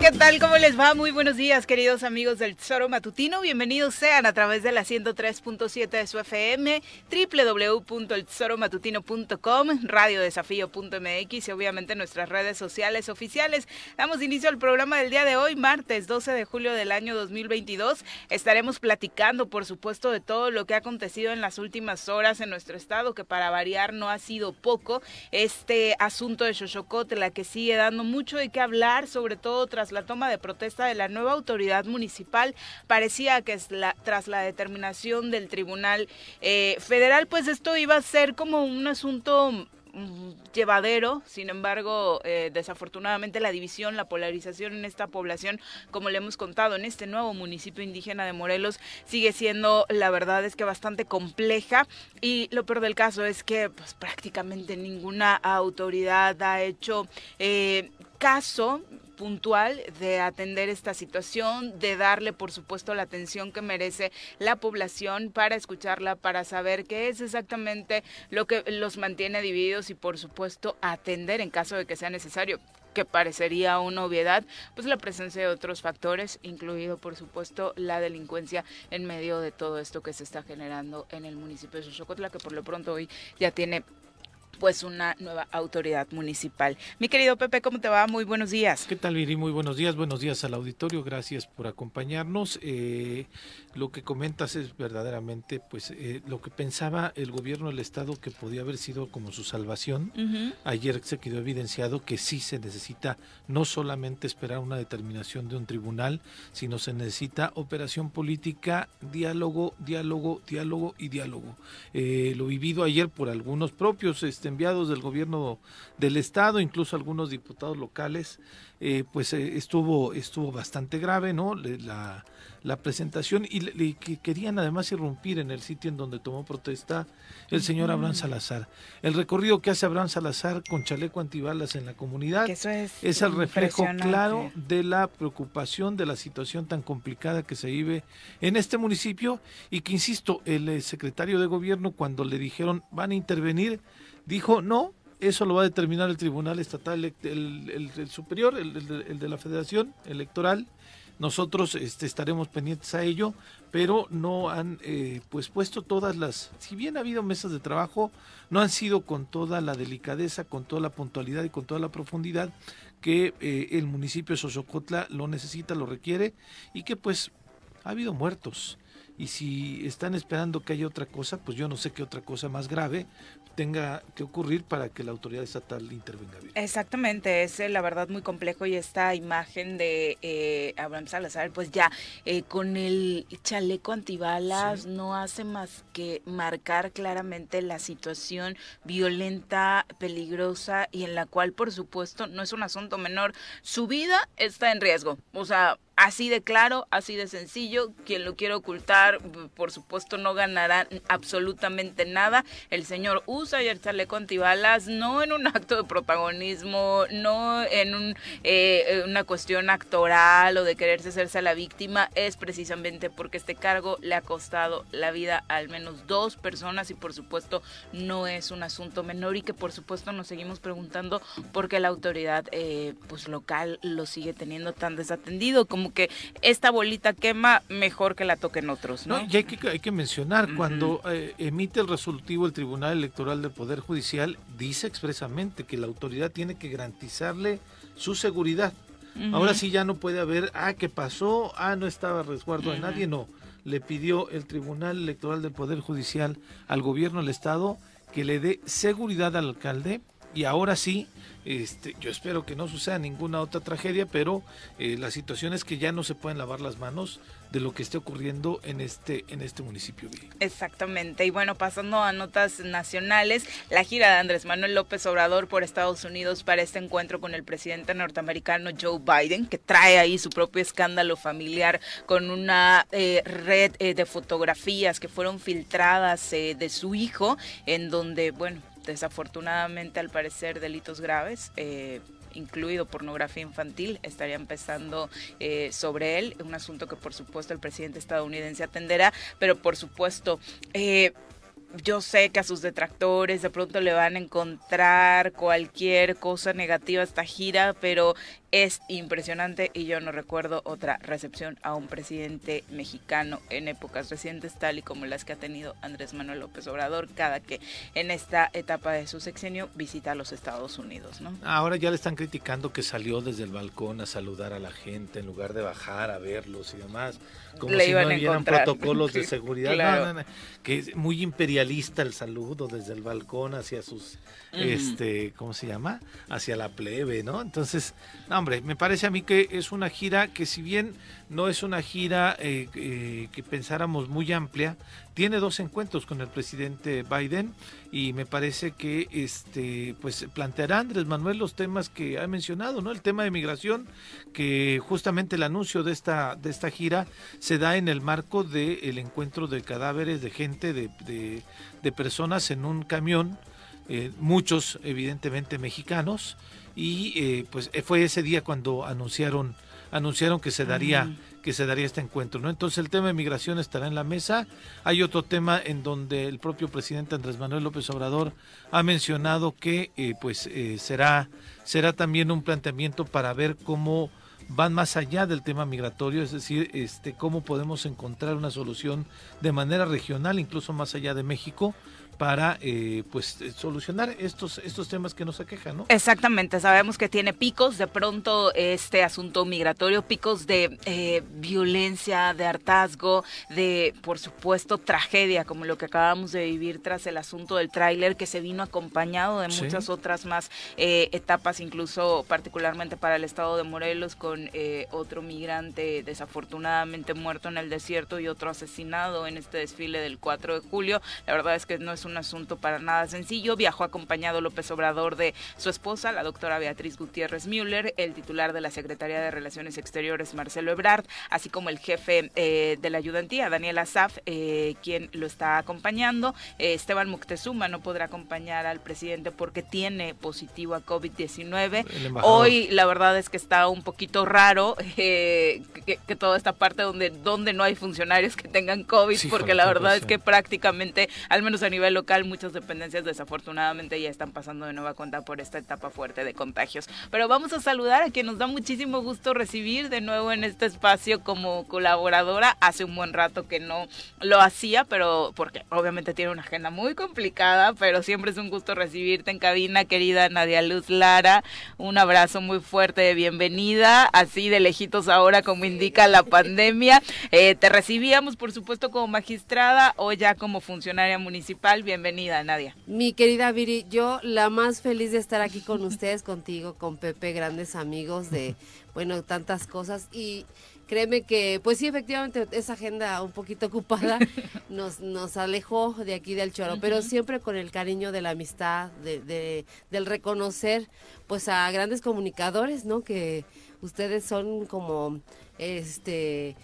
¿Qué tal? ¿Cómo les va? Muy buenos días, queridos amigos del Tesoro Matutino. Bienvenidos sean a través de la 103.7 de su FM, www.eltesoromatutino.com, radiodesafío.mx y obviamente nuestras redes sociales oficiales. Damos inicio al programa del día de hoy, martes 12 de julio del año 2022. Estaremos platicando, por supuesto, de todo lo que ha acontecido en las últimas horas en nuestro estado, que para variar no ha sido poco. Este asunto de Xochocotla que sigue dando mucho de qué hablar, sobre todo tras la toma de protesta de la nueva autoridad municipal, parecía que es la, tras la determinación del Tribunal eh, Federal, pues esto iba a ser como un asunto mm, llevadero, sin embargo, eh, desafortunadamente la división, la polarización en esta población, como le hemos contado, en este nuevo municipio indígena de Morelos, sigue siendo, la verdad es que bastante compleja. Y lo peor del caso es que pues prácticamente ninguna autoridad ha hecho eh, caso puntual de atender esta situación, de darle, por supuesto, la atención que merece la población para escucharla, para saber qué es exactamente lo que los mantiene divididos y, por supuesto, atender en caso de que sea necesario que parecería una obviedad, pues la presencia de otros factores, incluido por supuesto la delincuencia en medio de todo esto que se está generando en el municipio de Xochocotla, que por lo pronto hoy ya tiene pues una nueva autoridad municipal. Mi querido Pepe, ¿cómo te va? Muy buenos días. ¿Qué tal, Viri? Muy buenos días. Buenos días al auditorio. Gracias por acompañarnos. Eh, lo que comentas es verdaderamente, pues, eh, lo que pensaba el gobierno del Estado que podía haber sido como su salvación. Ayer se quedó evidenciado que sí se necesita no solamente esperar una determinación de un tribunal, sino se necesita operación política, diálogo, diálogo, diálogo y diálogo. Eh, lo vivido ayer por algunos propios este, enviados del gobierno del estado, incluso algunos diputados locales, eh, pues estuvo estuvo bastante grave, ¿no? La, la presentación y le, querían además irrumpir en el sitio en donde tomó protesta el señor Abraham Salazar. El recorrido que hace Abraham Salazar con chaleco antibalas en la comunidad es, es, el reflejo claro de la preocupación de la situación tan complicada que se vive en este municipio y que, insisto, el eh, secretario de gobierno cuando le dijeron van a intervenir, dijo no, eso lo va a determinar el Tribunal Estatal, el, superior, el, de la Federación Electoral. Nosotros este, estaremos pendientes a ello, pero no han eh, pues puesto todas las, si bien ha habido mesas de trabajo, no han sido con toda la delicadeza, con toda la puntualidad y con toda la profundidad que eh, el municipio de Sosocotla lo necesita, lo requiere y que pues ha habido muertos. Y si están esperando que haya otra cosa, pues yo no sé qué otra cosa más grave tenga que ocurrir para que la autoridad estatal intervenga bien. Exactamente, es eh, la verdad muy complejo y esta imagen de eh, Abraham Salazar, pues ya eh, con el chaleco antibalas no hace más que marcar claramente la situación violenta, peligrosa y en la cual por supuesto no es un asunto menor, su vida está en riesgo, o sea, Así de claro, así de sencillo. Quien lo quiere ocultar, por supuesto, no ganará absolutamente nada. El señor usa el chaleco antibalas no en un acto de protagonismo, no en eh, una cuestión actoral o de quererse hacerse la víctima, es precisamente porque este cargo le ha costado la vida a al menos dos personas y por supuesto no es un asunto menor y que por supuesto nos seguimos preguntando por qué la autoridad eh, pues local lo sigue teniendo tan desatendido como que esta bolita quema, mejor que la toquen otros, ¿no? y hay que, hay que mencionar, cuando eh, emite el resolutivo el Tribunal Electoral del Poder Judicial, dice expresamente que la autoridad tiene que garantizarle su seguridad. Ahora sí ya no puede haber, ah, ¿qué pasó? Ah, no estaba resguardo de nadie, no. Le pidió el Tribunal Electoral del Poder Judicial al gobierno del Estado que le dé seguridad al alcalde y ahora sí este, yo espero que no suceda ninguna otra tragedia, pero eh, la situación es que ya no se pueden lavar las manos de lo que esté ocurriendo en este en este municipio. Exactamente. Y bueno, pasando a notas nacionales, la gira de Andrés Manuel López Obrador por Estados Unidos para este encuentro con el presidente norteamericano Joe Biden, que trae ahí su propio escándalo familiar con una eh, red eh, de fotografías que fueron filtradas de su hijo, en donde, bueno, desafortunadamente al parecer delitos graves. Eh, incluido pornografía infantil, estaría empezando eh, sobre él, un asunto que por supuesto el presidente estadounidense atenderá, pero por supuesto eh, yo sé que a sus detractores de pronto le van a encontrar cualquier cosa negativa a esta gira, pero es impresionante y yo no recuerdo otra recepción a un presidente mexicano en épocas recientes tal y como las que ha tenido Andrés Manuel López Obrador cada que en esta etapa de su sexenio visita a los Estados Unidos, ¿no? Ahora ya le están criticando que salió desde el balcón a saludar a la gente en lugar de bajar a verlos y demás, como si no hubieran protocolos de seguridad, que es muy imperialista el saludo desde el balcón hacia sus este, ¿cómo se llama? hacia la plebe, ¿no? Entonces, hombre, me parece a mí que es una gira que si bien no es una gira eh, eh, que pensáramos muy amplia, tiene dos encuentros con el presidente Biden y me parece que este pues planteará Andrés Manuel los temas que ha mencionado, ¿no? El tema de migración, que justamente el anuncio de esta de esta gira se da en el marco del encuentro de cadáveres de gente de, de, personas en un camión, eh, muchos evidentemente mexicanos y eh, pues fue ese día cuando anunciaron anunciaron que se daría que se daría este encuentro, ¿no? Entonces el tema de migración estará en la mesa. Hay otro tema en donde el propio presidente Andrés Manuel López Obrador ha mencionado que eh, pues eh, será será también un planteamiento para ver cómo van más allá del tema migratorio, es decir, este cómo podemos encontrar una solución de manera regional, incluso más allá de México, para eh, pues eh, solucionar estos estos temas que nos aquejan, ¿no? Exactamente, sabemos que tiene picos de pronto este asunto migratorio, picos de eh, violencia, de hartazgo, de por supuesto tragedia como lo que acabamos de vivir tras el asunto del tráiler que se vino acompañado de muchas otras más etapas, incluso particularmente para el estado de Morelos con otro migrante desafortunadamente muerto en el desierto y otro asesinado en este desfile del 4 de julio. La verdad es que no es un un asunto para nada sencillo. Viajó acompañado López Obrador de su esposa, la doctora Beatriz Gutiérrez Müller, el titular de la Secretaría de Relaciones Exteriores, Marcelo Ebrard, así como el jefe eh, de la ayudantía, Daniel Azaf, eh, quien lo está acompañando. Eh, Esteban Moctezuma no podrá acompañar al presidente porque tiene positivo a COVID-19. Hoy la verdad es que está un poquito raro que, toda esta parte donde, donde no hay funcionarios que tengan COVID, porque la verdad es que prácticamente, al menos a nivel local muchas dependencias desafortunadamente ya están pasando de nueva cuenta por esta etapa fuerte de contagios. Pero vamos a saludar a quien nos da muchísimo gusto recibir de nuevo en este espacio como colaboradora. Hace un buen rato que no lo hacía, pero porque obviamente tiene una agenda muy complicada, pero siempre es un gusto recibirte en cabina, querida Nadia Luz Lara. Un abrazo muy fuerte de bienvenida, así de lejitos ahora como indica la pandemia. Eh, te recibíamos, por supuesto, como magistrada o ya como funcionaria municipal bienvenida, Nadia. Mi querida Viri, yo la más feliz de estar aquí con ustedes, contigo, con Pepe, grandes amigos de, bueno, tantas cosas y créeme que, pues sí, efectivamente, esa agenda un poquito ocupada nos, nos alejó de aquí del choro, pero siempre con el cariño de la amistad, de, del reconocer, pues a grandes comunicadores, ¿no? Que ustedes son como, este,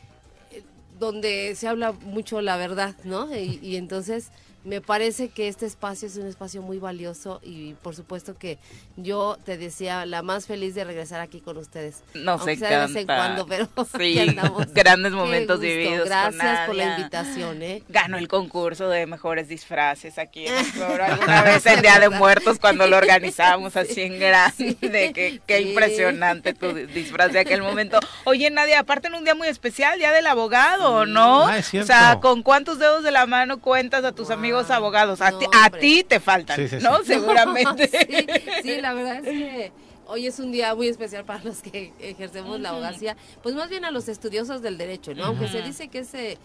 donde se habla mucho la verdad, ¿no? y entonces me parece que este espacio es un espacio muy valioso y por supuesto que yo te decía la más feliz de regresar aquí con ustedes. No sé de vez en cuando, pero sí, grandes momentos vividos. Gracias por la invitación, ¿eh? Ganó el concurso de mejores disfraces aquí en el alguna vez el Día de Muertos cuando lo organizamos así en grande, que, qué impresionante tu disfraz de aquel momento. Oye, Nadia, aparte en un día muy especial, Día del Abogado, ¿no? Ah, o sea, ¿con cuántos dedos de la mano cuentas a tus amigos abogados. A, ti, a ti te faltan, ¿no? Seguramente. sí, la verdad es que hoy es un día muy especial para los que ejercemos la abogacía, pues más bien a los estudiosos del derecho, ¿no? Aunque se dice que ese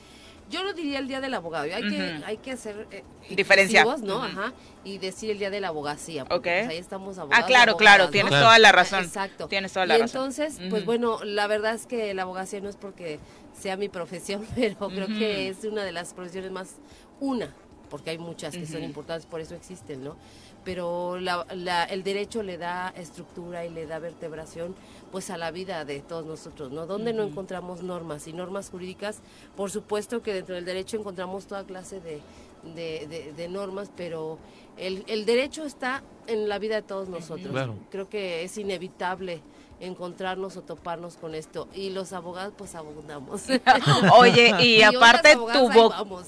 yo no diría el día del abogado, hay que hay que hacer eh, diferencia, ¿no? Ajá, y decir el día de la abogacía, porque pues ahí estamos abogados. Ah, claro, claro, tienes toda la razón. Exacto. Tienes toda la y entonces, pues bueno, la verdad es que la abogacía no es porque sea mi profesión, pero creo que es una de las profesiones más una porque hay muchas que son importantes, por eso existen, ¿no? Pero el derecho le da estructura y le da vertebración pues a la vida de todos nosotros, ¿no? Donde no encontramos normas y normas jurídicas, por supuesto que dentro del derecho encontramos toda clase de, normas, pero el, derecho está en la vida de todos nosotros. Creo que es inevitable encontrarnos o toparnos con esto. Y los abogados, pues abundamos. Oye, y, aparte tu,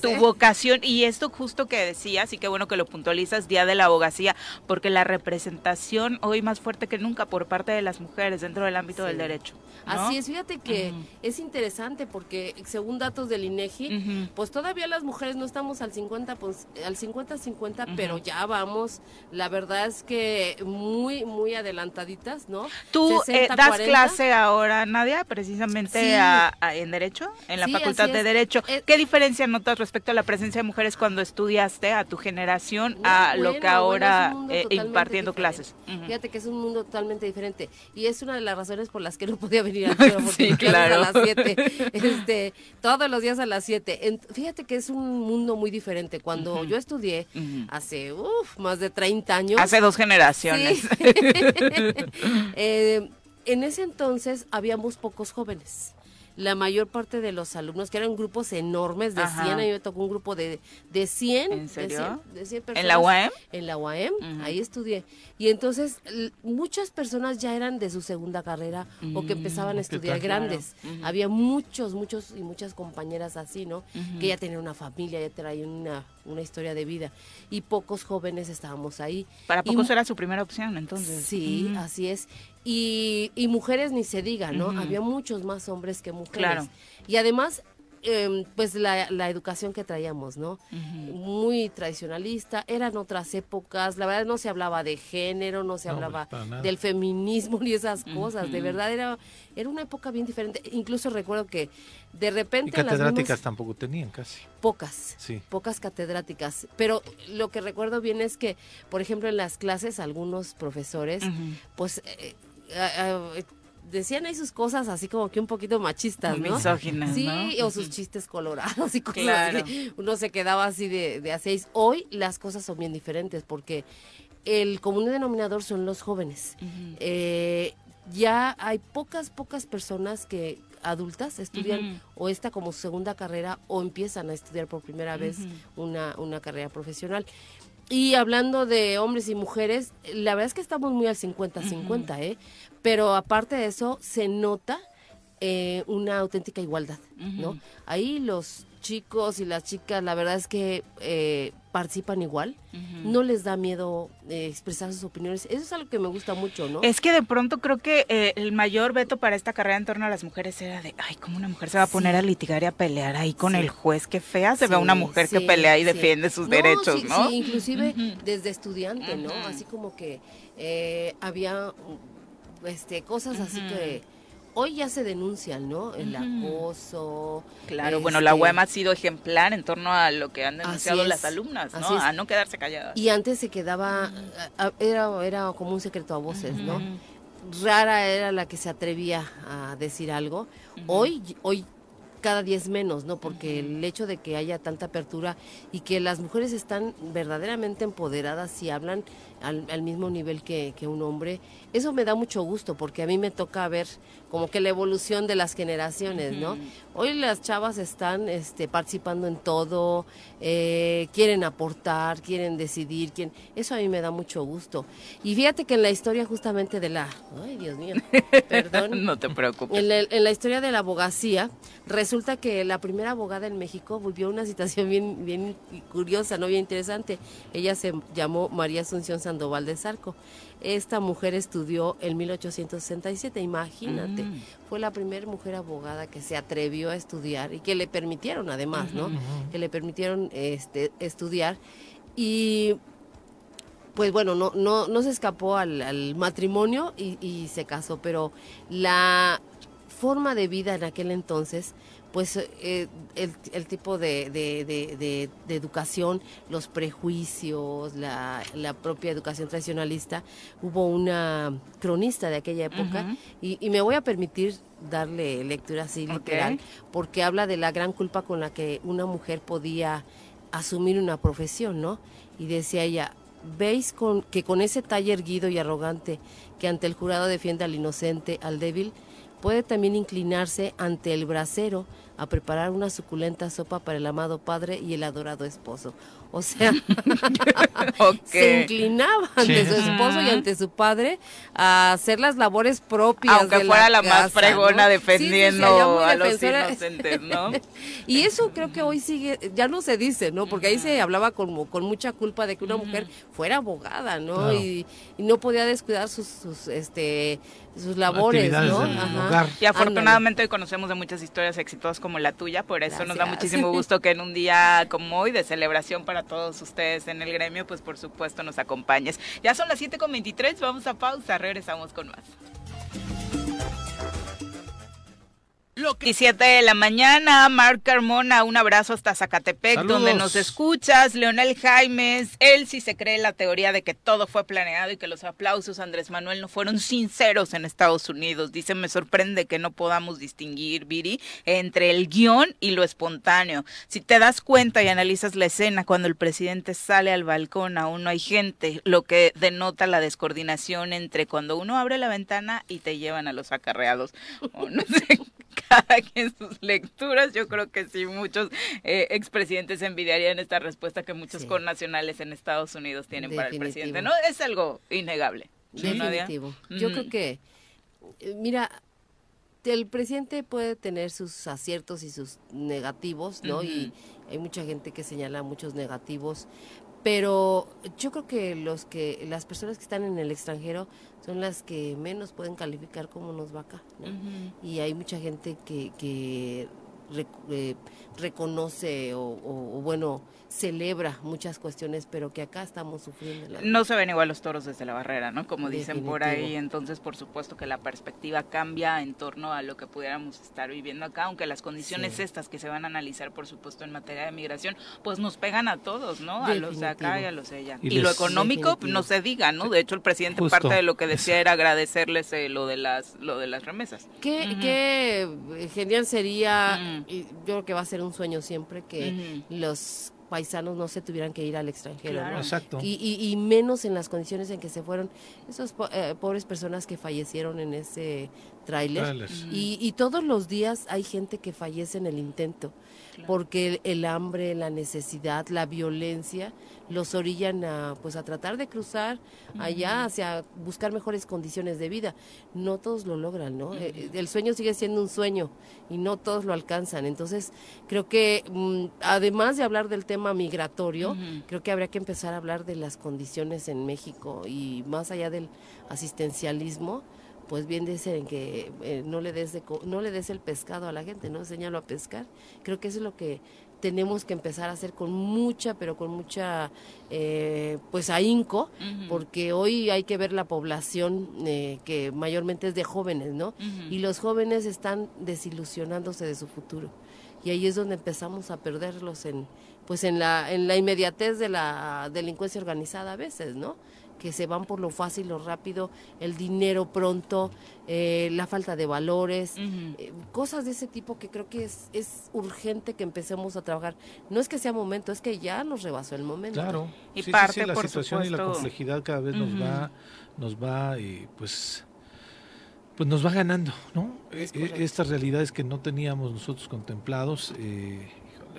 tu ¿eh? vocación, y esto justo que decías, y qué bueno que lo puntualizas, Día de la Abogacía, porque la representación hoy más fuerte que nunca por parte de las mujeres dentro del ámbito del derecho. Así es, fíjate que es interesante porque según datos del INEGI, pues todavía las mujeres no estamos al 50 pues, al 50 50, pero ya vamos, la verdad es que muy muy adelantaditas, ¿no? Tú eh, das clase ahora, Nadia, precisamente en derecho, en la Facultad de Derecho. Eh, ¿Qué diferencia notas respecto a la presencia de mujeres cuando estudiaste a tu generación a lo que ahora eh, impartiendo clases? Fíjate que es un mundo totalmente diferente y es una de las razones por las que no podía venir a sí, claro. a las 7, este, todos los días a las 7. Fíjate que es un mundo muy diferente. Cuando yo estudié hace más de 30 años. Hace dos generaciones. Eh, en ese entonces habíamos pocos jóvenes la mayor parte de los alumnos, que eran grupos enormes de 100, a mí me tocó un grupo de, de 100. ¿En serio? De 100, personas. ¿En la UAM? En la UAM, ahí estudié. Y entonces muchas personas ya eran de su segunda carrera o que empezaban a mm, estudiar grandes. Había muchos, muchos y muchas compañeras así, ¿no? Que ya tenían una familia, ya traían una, una historia de vida. Y pocos jóvenes estábamos ahí. Para pocos era su primera opción, entonces. Sí, así es. Y, y mujeres ni se diga, ¿no? Había muchos más hombres que mujeres. Claro. Y además, em, pues la, la, educación que traíamos, ¿no? Muy tradicionalista, eran otras épocas, la verdad no se hablaba de género, no se hablaba del feminismo ni esas cosas, de verdad era, era una época bien diferente. Incluso recuerdo que de repente... Y catedráticas tampoco tenían casi. Pocas, sí. pocas catedráticas, pero lo que recuerdo bien es que, por ejemplo, en las clases algunos profesores, pues... Eh, decían ahí sus cosas así como que un poquito machistas, ¿no? Misóginas, sí, o sus chistes colorados y cosas claro. Uno se quedaba así de, de a seis. Hoy las cosas son bien diferentes porque el común denominador son los jóvenes. eh, ya hay pocas, pocas personas que adultas estudian o esta como segunda carrera o empiezan a estudiar por primera vez una, una carrera profesional. Y hablando de hombres y mujeres, la verdad es que estamos muy al 50-50, ¿eh? Pero aparte de eso, se nota eh, una auténtica igualdad, ¿no? Ahí los chicos y las chicas, la verdad es que eh, participan igual, no les da miedo eh, expresar sus opiniones, eso es algo que me gusta mucho, ¿no? Es que de pronto creo que el mayor veto para esta carrera en torno a las mujeres era de, ay, ¿cómo una mujer se va a poner a litigar y a pelear ahí con el juez? Qué fea se ve una mujer que pelea y defiende sus derechos, ¿no? Sí, inclusive desde estudiante, ¿no? Así como que había este, cosas así que hoy ya se denuncian, ¿no? El acoso. Claro, bueno, la UEM ha sido ejemplar en torno a lo que han denunciado las alumnas, ¿no? A no quedarse calladas. Y antes se quedaba, era, era como un secreto a voces, ¿no? Rara era la que se atrevía a decir algo. Hoy, hoy cada día es menos, ¿no? Porque el hecho de que haya tanta apertura y que las mujeres están verdaderamente empoderadas y hablan al, mismo nivel que, un hombre, eso me da mucho gusto porque a mí me toca ver como que la evolución de las generaciones, ¿no? Hoy las chavas están este, participando en todo, eh, quieren aportar, quieren decidir, quién, eso a mí me da mucho gusto. Y fíjate que en la historia justamente de la, ay Dios mío, perdón. no te preocupes. En la, en la historia de la abogacía, resulta que la primera abogada en México vivió una situación bien, bien curiosa, no bien interesante. Ella se llamó María Asunción Sandoval de Zarco. Esta mujer estudió en 1867, imagínate. Mm. Fue la primera mujer abogada que se atrevió a estudiar y que le permitieron además, ¿no? Que le permitieron este, estudiar. Y pues bueno, no, no, no se escapó al, matrimonio y, y, se casó, pero la forma de vida en aquel entonces pues eh, el, tipo de, de, educación, los prejuicios, la, la, propia educación tradicionalista. Hubo una cronista de aquella época y, me voy a permitir darle lectura así literal, porque habla de la gran culpa con la que una mujer podía asumir una profesión, ¿no? Y decía ella, ¿veis con, que con ese talle erguido y arrogante que ante el jurado defiende al inocente, al débil, puede también inclinarse ante el brasero a preparar una suculenta sopa para el amado padre y el adorado esposo. O sea, se inclinaba ante su esposo y ante su padre a hacer las labores propias. Aunque fuera la, más fregona defendiendo a los inocentes, ¿no? y eso creo que hoy sigue, ya no se dice, ¿no? Porque ahí se hablaba con, con mucha culpa de que una mujer fuera abogada, ¿no? Y, no podía descuidar sus, sus este sus labores, ¿no? Y afortunadamente hoy conocemos de muchas historias exitosas como la tuya, por eso nos da muchísimo gusto que en un día como hoy de celebración para todos ustedes en el gremio, pues por supuesto nos acompañes. Ya son las 7.23, vamos a pausa, regresamos con más. 17 de la mañana, Marc Carmona, un abrazo hasta Zacatepec, donde nos escuchas. Leonel Jaimes, él sí se cree la teoría de que todo fue planeado y que los aplausos a Andrés Manuel no fueron sinceros en Estados Unidos. Dice, me sorprende que no podamos distinguir, Viri, entre el guion y lo espontáneo. Si te das cuenta y analizas la escena cuando el presidente sale al balcón, aún no hay gente, lo que denota la descoordinación entre cuando uno abre la ventana y te llevan a los acarreados. O no sé cada quien sus lecturas. Yo creo que sí, muchos eh, expresidentes envidiarían esta respuesta que muchos connacionales en Estados Unidos tienen para el presidente. No es algo innegable. Definitivo. Yo creo que, eh, mira, el presidente puede tener sus aciertos y sus negativos, ¿no? Y hay mucha gente que señala muchos negativos, pero yo creo que los que las personas que están en el extranjero son las que menos pueden calificar cómo nos va acá y hay mucha gente que, que eh, reconoce o, bueno celebra muchas cuestiones, pero que acá estamos sufriendo. No se ven igual los toros desde la barrera, ¿no? Como dicen por ahí, entonces por supuesto que la perspectiva cambia en torno a lo que pudiéramos estar viviendo acá, aunque las condiciones estas que se van a analizar, por supuesto, en materia de migración, pues nos pegan a todos, ¿no? A los de acá y a los de allá. Y, lo económico, no se diga, ¿no? De hecho, el presidente parte de lo que decía era agradecerles eh, lo de las lo de las remesas. Qué, qué genial sería, y yo creo que va a ser un sueño siempre que los paisanos no se tuvieran que ir al extranjero. Exacto. Y, menos en las condiciones en que se fueron esas eh, pobres personas que fallecieron en ese tráiler. Y, todos los días hay gente que fallece en el intento, porque el, hambre, la necesidad, la violencia los orillan a pues a tratar de cruzar allá hacia buscar mejores condiciones de vida. No todos lo logran, ¿no? Eh, el sueño sigue siendo un sueño y no todos lo alcanzan. Entonces, creo que mm, además de hablar del tema migratorio, creo que habría que empezar a hablar de las condiciones en México y más allá del asistencialismo, pues bien dicen que eh, no le des no le des el pescado a la gente, no enséñalo a pescar. Creo que eso es lo que tenemos que empezar a hacer con mucha, pero con mucha, eh, pues ahínco, porque hoy hay que ver la población eh, que mayormente es de jóvenes, ¿no? Y los jóvenes están desilusionándose de su futuro. Y ahí es donde empezamos a perderlos en, pues en la, en la inmediatez de la delincuencia organizada a veces, ¿no? Que se van por lo fácil, lo rápido, el dinero pronto, eh, la falta de valores, eh, cosas de ese tipo que creo que es, es urgente que empecemos a trabajar. No es que sea momento, es que ya nos rebasó el momento. Claro, y parte, la situación y la complejidad cada vez nos va, nos va, eh, pues pues nos va ganando, ¿no? estas realidades que no teníamos nosotros contemplados.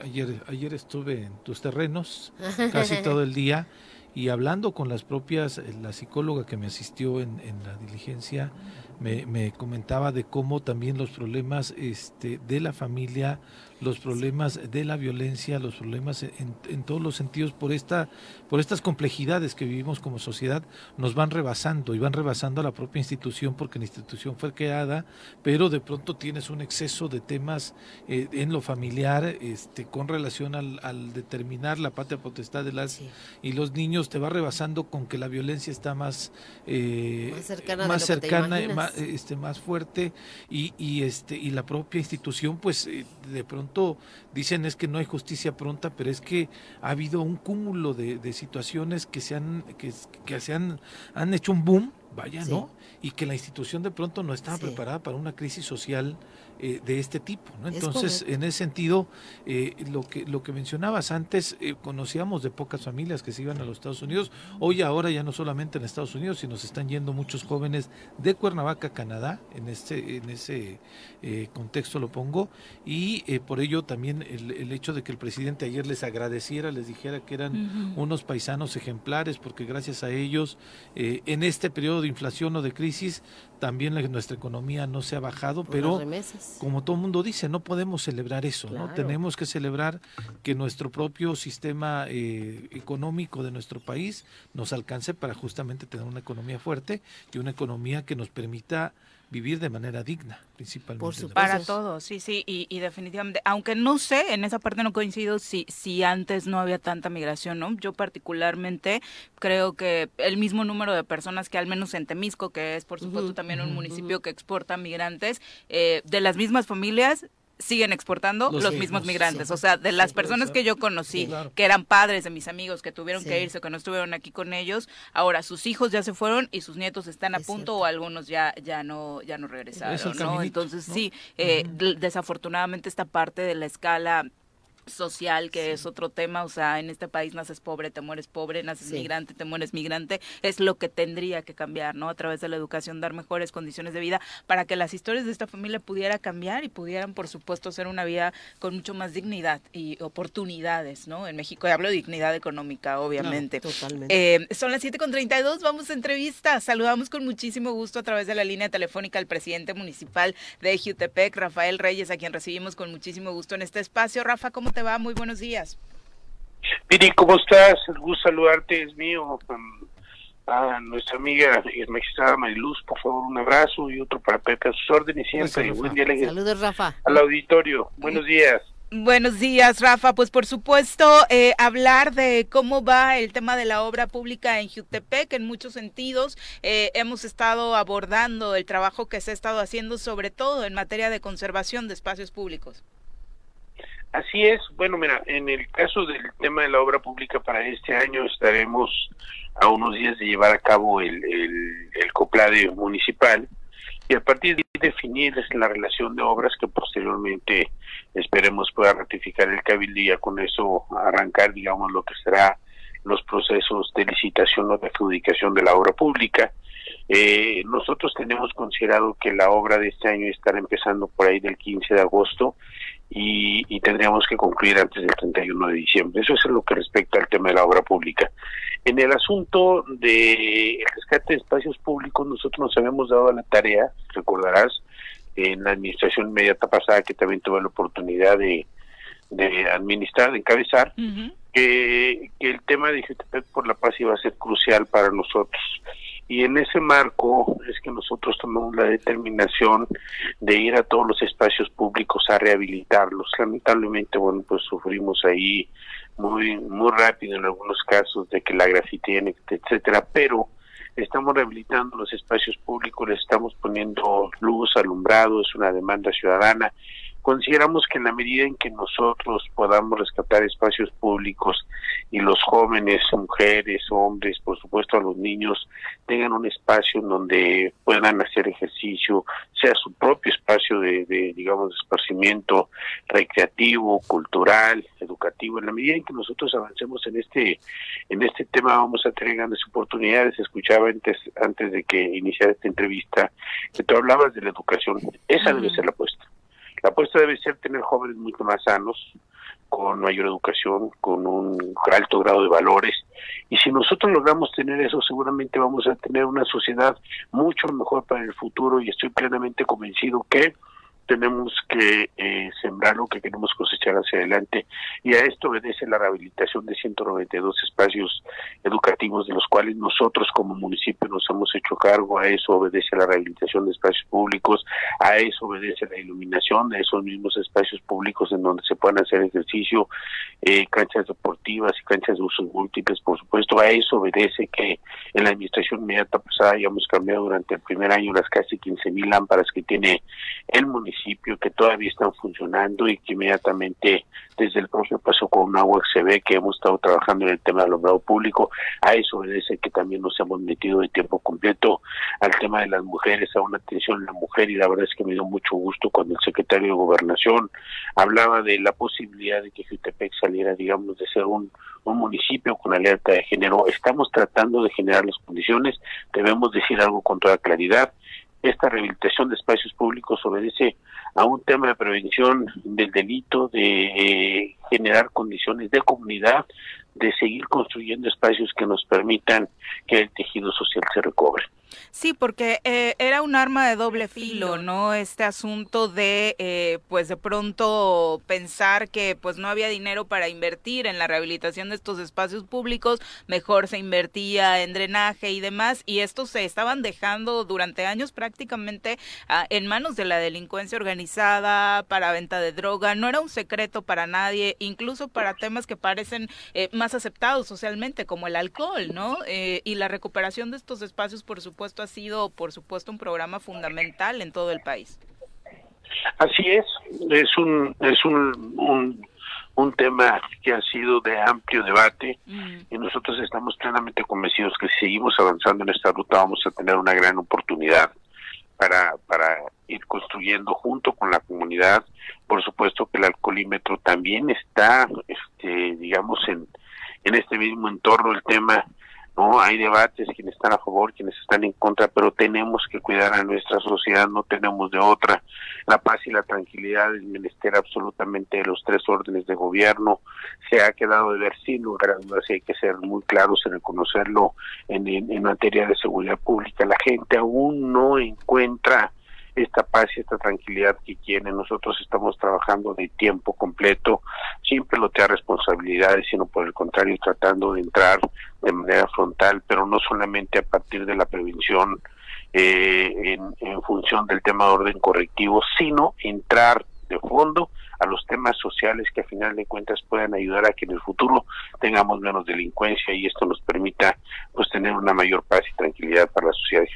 ayer, ayer estuve en tus terrenos casi todo el día y hablando con las propias, eh, la psicóloga que me asistió en, en la diligencia, me, me, comentaba de cómo también los problemas este, de la familia los problemas de la violencia, los problemas en, en, todos los sentidos por esta, por estas complejidades que vivimos como sociedad, nos van rebasando y van rebasando a la propia institución porque la institución fue creada, pero de pronto tienes un exceso de temas eh, en lo familiar, este, con relación al, al, determinar la patria potestad de las y los niños, te va rebasando con que la violencia está más, eh, más cercana, más, cercana más, este, más fuerte. Y, y este y la propia institución, pues eh, de pronto dicen es que no hay justicia pronta, pero es que ha habido un cúmulo de, situaciones que se han, que, que se han, han hecho un boom vaya, ¿no? Y que la institución de pronto no estaba preparada para una crisis social eh, de este tipo. ¿no? Entonces, en ese sentido, eh, lo, que, lo que mencionabas antes, eh, conocíamos de pocas familias que se iban a los Estados Unidos. Hoy, ahora, ya no solamente en Estados Unidos, sino se están yendo muchos jóvenes de Cuernavaca, Canadá, en, este, en ese contexto lo pongo. Y por ello también el, el, hecho de que el presidente ayer les agradeciera, les dijera que eran unos paisanos ejemplares, porque gracias a ellos, en este periodo de inflación o de crisis, también nuestra economía no se ha bajado, pero como todo mundo dice, no podemos celebrar eso, ¿no? Tenemos que celebrar que nuestro propio sistema eh, económico de nuestro país nos alcance para justamente tener una economía fuerte y una economía que nos permita vivir de manera digna, principalmente. Para todos, sí, sí, y, definitivamente, aunque no sé, en esa parte no coincido si, si antes no había tanta migración, ¿no? Yo particularmente creo que el mismo número de personas que al menos en Temisco, que es por supuesto también un municipio que exporta migrantes, eh, de las mismas familias, siguen exportando los, mismos migrantes. O sea, de las personas que yo conocí, que eran padres de mis amigos, que tuvieron que irse, que no estuvieron aquí con ellos, ahora sus hijos ya se fueron y sus nietos están a punto o algunos ya ya no ya no regresaron, ¿no? Entonces sí, eh, desafortunadamente esta parte de la escala social, que es otro tema, o sea, en este país naces pobre, te mueres pobre, naces migrante, te mueres migrante, es lo que tendría que cambiar, ¿no? A través de la educación, dar mejores condiciones de vida para que las historias de esta familia pudiera cambiar y pudieran, por supuesto, ser una vida con mucho más dignidad y oportunidades, ¿no? En México, y hablo de dignidad económica, obviamente. totalmente. Eh, son las 7.32, vamos a entrevista. Saludamos con muchísimo gusto a través de la línea telefónica al presidente municipal de Jutepec, Rafael Reyes, a quien recibimos con muchísimo gusto en este espacio. Rafa, ¿cómo te va? Muy buenos días. Piri, ¿cómo estás? El gusto saludarte es mío. A nuestra amiga y magistrada Mariluz, por favor, un abrazo y otro para Pepe a sus órdenes siempre. Buen día, Saludos, Rafa. Al auditorio. Buenos días. Buenos días, Rafa. Pues por supuesto, eh, hablar de cómo va el tema de la obra pública en Jutepec en muchos sentidos. Eh, hemos estado abordando el trabajo que se ha estado haciendo, sobre todo en materia de conservación de espacios públicos. Así es. Bueno, mira, en el caso del tema de la obra pública para este año estaremos a unos días de llevar a cabo el, el, el coplade municipal y a partir de definir la relación de obras que posteriormente esperemos pueda ratificar el cabildo y con eso arrancar, digamos, lo que será los procesos de licitación o de adjudicación de la obra pública. Eh, nosotros tenemos considerado que la obra de este año estará empezando por ahí del 15 de agosto y, tendríamos que concluir antes del 31 de diciembre. Eso es lo que respecta al tema de la obra pública. En el asunto de el rescate de espacios públicos, nosotros nos habíamos dado la tarea, recordarás, en la administración inmediata pasada que también tuve la oportunidad de, de administrar, de encabezar, que, que el tema de Jutepec por la Paz iba a ser crucial para nosotros y en ese marco es que nosotros tomamos la determinación de ir a todos los espacios públicos a rehabilitarlos. Lamentablemente, bueno, pues sufrimos ahí muy muy rápido en algunos casos de que la grafitería, etcétera, pero estamos rehabilitando los espacios públicos, le estamos poniendo luz, alumbrado, es una demanda ciudadana Consideramos que en la medida en que nosotros podamos rescatar espacios públicos y los jóvenes, mujeres, hombres, por supuesto a los niños, tengan un espacio en donde puedan hacer ejercicio, sea su propio espacio de, digamos, de esparcimiento recreativo, cultural, educativo, en la medida en que nosotros avancemos en este en este tema vamos a tener grandes oportunidades. Escuchaba antes antes de que iniciara esta entrevista que tú hablabas de la educación. Esa debe ser la apuesta la apuesta debe ser tener jóvenes mucho más sanos, con mayor educación, con un alto grado de valores. Y si nosotros logramos tener eso, seguramente vamos a tener una sociedad mucho mejor para el futuro y estoy plenamente convencido que tenemos que eh, sembrar lo que queremos cosechar hacia adelante. Y a esto obedece la rehabilitación de 192 espacios educativos de los cuales nosotros como municipio nos hemos hecho cargo, a eso obedece la rehabilitación de espacios públicos, a eso obedece la iluminación de esos mismos espacios públicos en donde se puedan hacer ejercicio, eh, canchas deportivas y canchas de usos múltiples, por supuesto, a eso obedece que en la administración inmediata pasada hayamos cambiado durante el primer año las casi 15 mil lámparas que tiene el municipio municipio que todavía están funcionando y que inmediatamente desde el propio paso con agua se ve que hemos estado trabajando en el tema del alumbrado público. A eso obedece que también nos hemos metido de tiempo completo al tema de las mujeres, a una atención a la mujer y la verdad es que me dio mucho gusto cuando el secretario de Gobernación hablaba de la posibilidad de que Jutepec saliera, digamos, de ser un, un municipio con alerta de género. Estamos tratando de generar las condiciones, debemos decir algo con toda claridad esta rehabilitación de espacios públicos obedece a un tema de prevención del delito, de eh, generar condiciones de comunidad, de seguir construyendo espacios que nos permitan que el tejido social se recobre. Sí, porque eh, era un arma de doble filo, ¿no? Este asunto de, eh, pues de pronto pensar que pues no había dinero para invertir en la rehabilitación de estos espacios públicos, mejor se invertía en drenaje y demás, y estos se estaban dejando durante años prácticamente ah, en manos de la delincuencia organizada para venta de droga. No era un secreto para nadie, incluso para temas que parecen eh, más aceptados socialmente, como el alcohol, ¿no? y la recuperación de estos espacios, por supuesto, esto ha sido, por supuesto, un programa fundamental en todo el país. Así es, es un es un, un, tema que ha sido de amplio debate mm. y nosotros estamos plenamente convencidos que si seguimos avanzando en esta ruta vamos a tener una gran oportunidad para, para ir construyendo junto con la comunidad. Por supuesto que el alcoholímetro también está, este, digamos, en, en este mismo entorno el tema no hay debates quienes están a favor quienes están en contra pero tenemos que cuidar a nuestra sociedad no tenemos de otra. La paz y la tranquilidad es menester absolutamente de los tres órdenes de gobierno. Se ha quedado de ver sin lugar a dudas hay que ser muy claros en reconocerlo en, en materia de seguridad pública. La gente aún no encuentra esta paz y esta tranquilidad que quiere. Nosotros estamos trabajando de tiempo completo, sin pelotear responsabilidades, sino por el contrario, tratando de entrar de manera frontal, pero no solamente a partir de la prevención eh, en, función del tema de orden correctivo, sino entrar de fondo a los temas sociales que a final de cuentas puedan ayudar a que en el futuro tengamos menos delincuencia y esto nos permita pues tener una mayor paz y tranquilidad para la sociedad de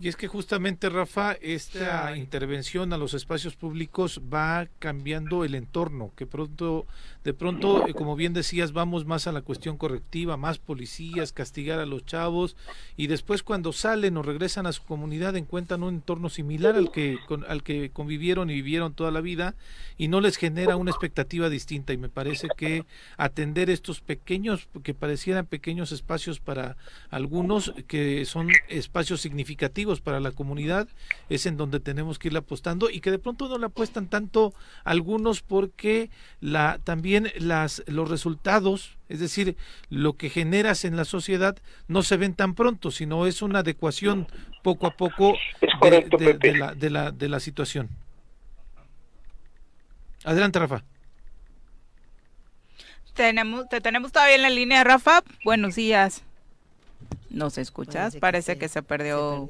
y es que justamente, Rafa, esta intervención a los espacios públicos va cambiando el entorno, que pronto, de pronto, eh, como bien decías, vamos más a la cuestión correctiva, más policías, castigar a los chavos, y después cuando salen o regresan a su comunidad encuentran un entorno similar al que, al que convivieron y vivieron toda la vida, y no les genera una expectativa distinta. Y me parece que atender estos pequeños, que parecieran pequeños espacios para algunos, que son espacios significativos, para la comunidad, es en donde tenemos que ir apostando y que de pronto no le apuestan tanto algunos porque la también las los resultados, es decir, lo que generas en la sociedad no se ven tan pronto, sino es una adecuación poco a poco de, la, de, la, de la situación. Adelante, Rafa. Tenemos, te tenemos todavía en la línea, Rafa. Buenos días. ¿Nos escuchas? Parece, que, se, perdió.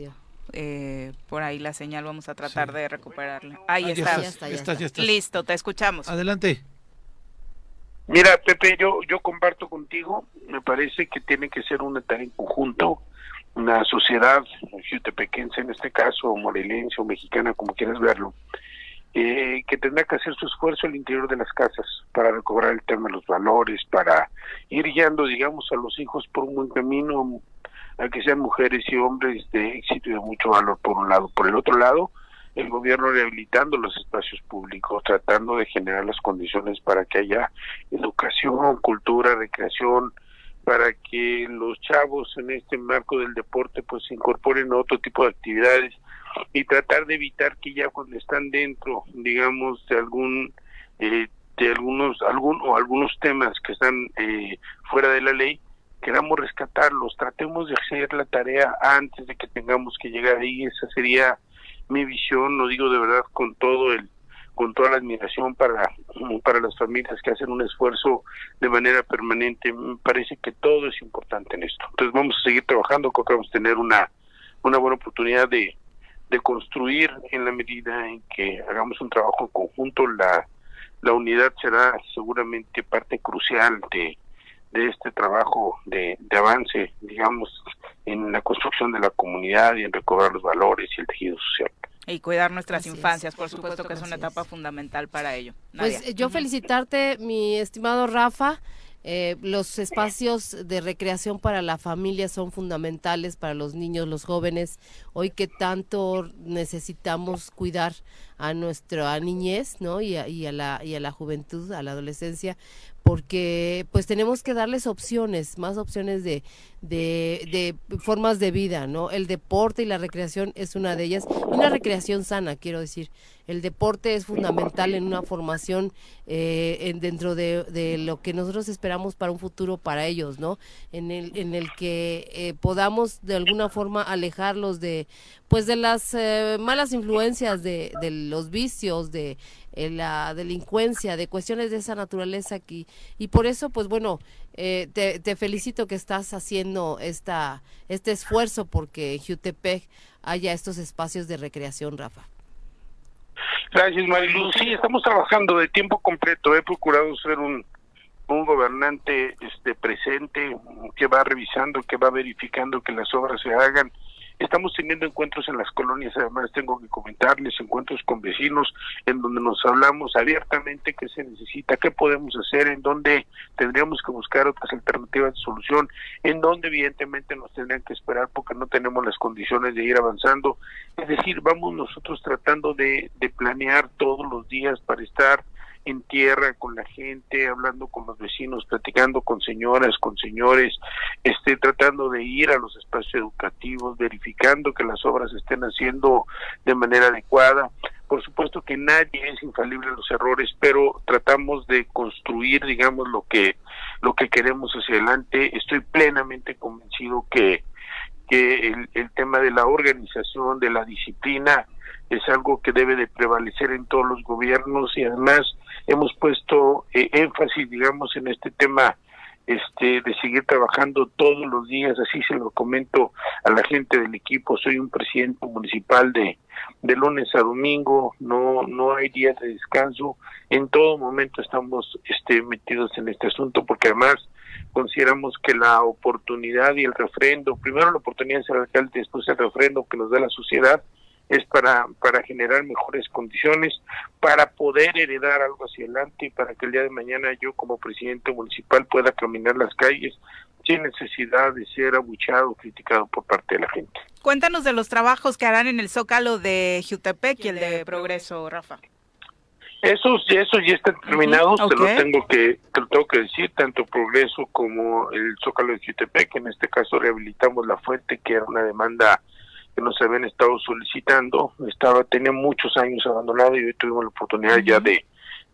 Eh, por ahí la señal, vamos a tratar de recuperarla. Ahí está. Listo, te escuchamos. Adelante. Mira, Pepe, yo, yo comparto contigo, me parece que tiene que ser una tarea en conjunto, una sociedad jutepequense en este caso, morelense o mexicana, como quieras verlo, eh, que tendrá que hacer su esfuerzo al interior de las casas para recobrar el tema de los valores, para ir guiando, digamos, a los hijos por un buen camino, a que sean mujeres y hombres de éxito y de mucho valor por un lado. Por el otro lado, el gobierno rehabilitando los espacios públicos, tratando de generar las condiciones para que haya educación, cultura, recreación, para que los chavos en este marco del deporte pues se incorporen a otro tipo de actividades y tratar de evitar que ya cuando están dentro, digamos, de algún eh, de algunos algún o algunos temas que están eh, fuera de la ley, queramos rescatarlos, tratemos de hacer la tarea antes de que tengamos que llegar ahí, esa sería mi visión, lo digo de verdad con todo el con toda la admiración para, para las familias que hacen un esfuerzo de manera permanente. Me parece que todo es importante en esto. Entonces vamos a seguir trabajando, creo que vamos a tener una, una buena oportunidad de, de construir en la medida en que hagamos un trabajo en conjunto. La, la unidad será seguramente parte crucial de, de este trabajo de, de, avance, digamos, en la construcción de la comunidad y en recobrar los valores y el tejido social. Y cuidar nuestras infancias, por supuesto que es una etapa fundamental para ello. Pues yo felicitarte, mi estimado Rafa. Eh, los espacios de recreación para la familia son fundamentales para los niños, los jóvenes, hoy que tanto necesitamos cuidar a nuestra niñez, ¿no? Y y a, la, y a la juventud, a la adolescencia, porque pues tenemos que darles opciones, más opciones de, de, formas de vida, ¿no? El deporte y la recreación es una de ellas, una recreación sana, quiero decir. El deporte es fundamental en una formación eh, en, dentro de, de, lo que nosotros esperamos para un futuro para ellos, ¿no? En el, en el que eh, podamos de alguna forma alejarlos de, pues de las eh, malas influencias, de, los vicios, de eh, la delincuencia, de cuestiones de esa naturaleza aquí. Y por eso, pues bueno, eh, te, felicito que estás haciendo esta, este esfuerzo porque en haya estos espacios de recreación, Rafa. Gracias, Marilu. Sí, estamos trabajando de tiempo completo. He procurado ser un, un gobernante este presente que va revisando, que va verificando que las obras se hagan Estamos teniendo encuentros en las colonias, además tengo que comentarles, encuentros con vecinos en donde nos hablamos abiertamente qué se necesita, qué podemos hacer, en donde tendríamos que buscar otras alternativas de solución, en donde evidentemente nos tendrían que esperar porque no tenemos las condiciones de ir avanzando. Es decir, vamos nosotros tratando de, de planear todos los días para estar en tierra con la gente, hablando con los vecinos, platicando con señoras, con señores, este, tratando de ir a los espacios educativos, verificando que las obras estén haciendo de manera adecuada. Por supuesto que nadie es infalible a los errores, pero tratamos de construir, digamos, lo que lo que queremos hacia adelante. Estoy plenamente convencido que que el tema de la organización, de la disciplina, es algo que debe de prevalecer en todos los gobiernos y además hemos puesto eh, énfasis, digamos, en este tema este de seguir trabajando todos los días, así se lo comento a la gente del equipo, soy un presidente municipal de de lunes a domingo, no no hay días de descanso, en todo momento estamos este metidos en este asunto porque además consideramos que la oportunidad y el refrendo, primero la oportunidad de ser alcalde, después el refrendo que nos da la sociedad, es para, para generar mejores condiciones, para poder heredar algo hacia adelante y para que el día de mañana yo como presidente municipal pueda caminar las calles sin necesidad de ser abuchado o criticado por parte de la gente. Cuéntanos de los trabajos que harán en el Zócalo de Jutepec y el de Progreso, Rafa. Esos, esos ya están terminados, te lo tengo que te lo tengo que decir, tanto Progreso como el Zócalo de Jutepec, en este caso rehabilitamos la fuente, que era una demanda que nos habían estado solicitando. Estaba tenía muchos años abandonado y hoy tuvimos la oportunidad ya de,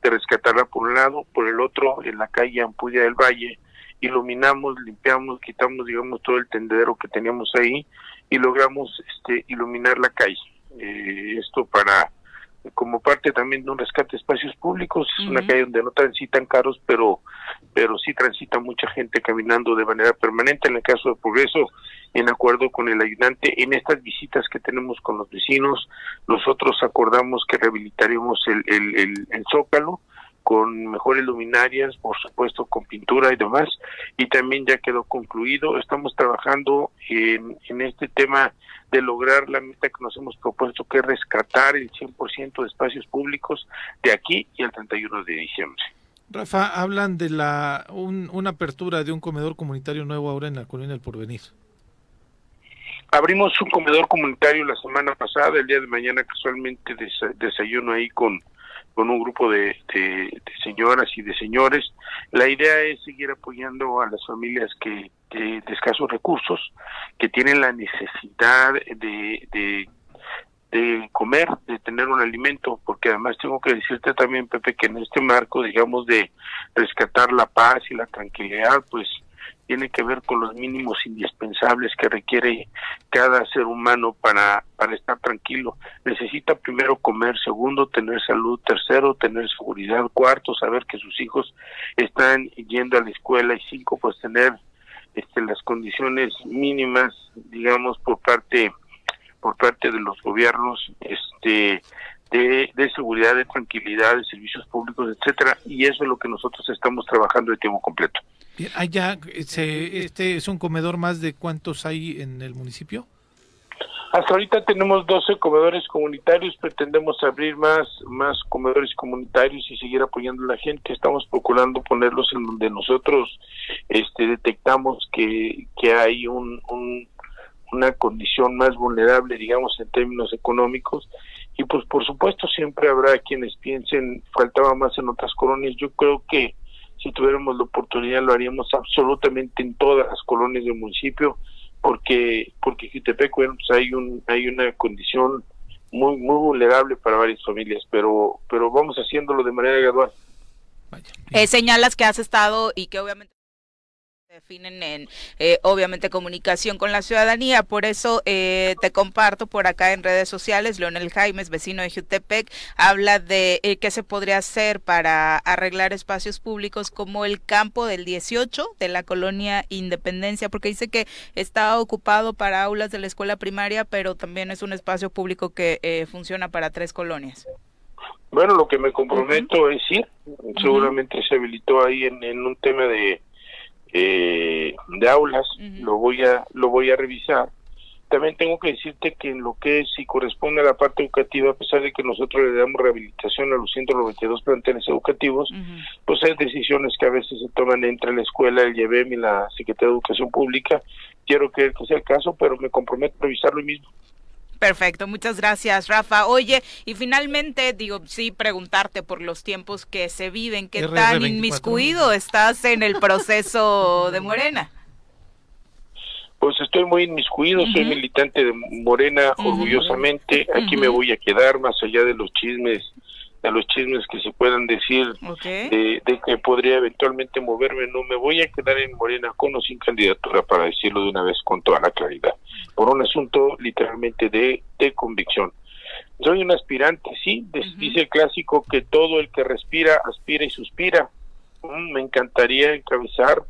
de rescatarla por un lado, por el otro, en la calle Ampudia del Valle, iluminamos, limpiamos, quitamos, digamos, todo el tendedero que teníamos ahí y logramos este iluminar la calle. Eh, esto para como parte también de un rescate de espacios públicos, es una calle donde no transitan carros, pero pero sí transita mucha gente caminando de manera permanente. En el caso de Progreso, en acuerdo con el ayudante, en estas visitas que tenemos con los vecinos, nosotros acordamos que rehabilitaremos el, el, el zócalo, con mejores luminarias, por supuesto con pintura y demás, y también ya quedó concluido. Estamos trabajando en, en este tema de lograr la meta que nos hemos propuesto, que es rescatar el 100% de espacios públicos de aquí y el 31 de diciembre. Rafa, hablan de la una apertura de un comedor comunitario nuevo ahora en la colonia del Porvenir. Abrimos un comedor comunitario la semana pasada, el día de mañana casualmente desayuno ahí con con un grupo de, de, señoras y de señores. La idea es seguir apoyando a las familias que, de escasos recursos, que tienen la necesidad de, de, de comer, de tener un alimento, porque además tengo que decirte también, Pepe, que en este marco, digamos, de rescatar la paz y la tranquilidad, pues tiene que ver con los mínimos indispensables que requiere cada ser humano para, para estar tranquilo. Necesita primero comer, segundo tener salud, tercero tener seguridad, cuarto saber que sus hijos están yendo a la escuela y cinco pues tener este, las condiciones mínimas, digamos, por parte por parte de los gobiernos este de, de, seguridad, de tranquilidad, de servicios públicos, etcétera, y eso es lo que nosotros estamos trabajando de tiempo completo. Allá, este es un comedor más de cuántos hay en el municipio? Hasta ahorita tenemos 12 comedores comunitarios, pretendemos abrir más, más comedores comunitarios y seguir apoyando a la gente. Estamos procurando ponerlos en donde nosotros este, detectamos que, que hay un, una condición más vulnerable, digamos, en términos económicos. Y pues por supuesto siempre habrá quienes piensen, faltaba más en otras colonias. Yo creo que si tuviéramos la oportunidad lo haríamos absolutamente en todas las colonias del municipio porque porque Jutepec bueno pues hay un hay una condición muy muy vulnerable para varias familias pero pero vamos haciéndolo de manera gradual. Eh, señalas que has estado y que obviamente definen en, eh, obviamente, comunicación con la ciudadanía. Por eso eh, te comparto por acá en redes sociales, Leonel Jaimes, vecino de Jutepec, habla de eh, qué se podría hacer para arreglar espacios públicos como el campo del 18 de la colonia Independencia, porque dice que está ocupado para aulas de la escuela primaria, pero también es un espacio público que funciona para tres colonias. Bueno, lo que me comprometo es ir, seguramente se habilitó ahí en un tema de eh, de aulas, lo voy a lo voy a revisar. También tengo que decirte que en lo que es y corresponde a la parte educativa, a pesar de que nosotros le damos rehabilitación a los 192 planteles educativos, pues hay decisiones que a veces se toman entre la escuela, el IEBEM y la Secretaría de Educación Pública. Quiero que, que sea el caso, pero me comprometo a revisarlo mismo. Perfecto, muchas gracias, Rafa. Oye, y finalmente, digo, sí, preguntarte por los tiempos que se viven, ¿qué tan inmiscuido estás en el proceso de Morena? Pues estoy muy inmiscuido, soy militante de Morena orgullosamente, aquí me voy a quedar más allá de los chismes a los chismes que se puedan decir de, que podría eventualmente moverme, no me voy a quedar en Morena con o sin candidatura para decirlo de una vez con toda la claridad, por un asunto literalmente de, de convicción. Soy un aspirante, sí, dice el clásico que todo el que respira, aspira y suspira. Mm, me encantaría encabezar,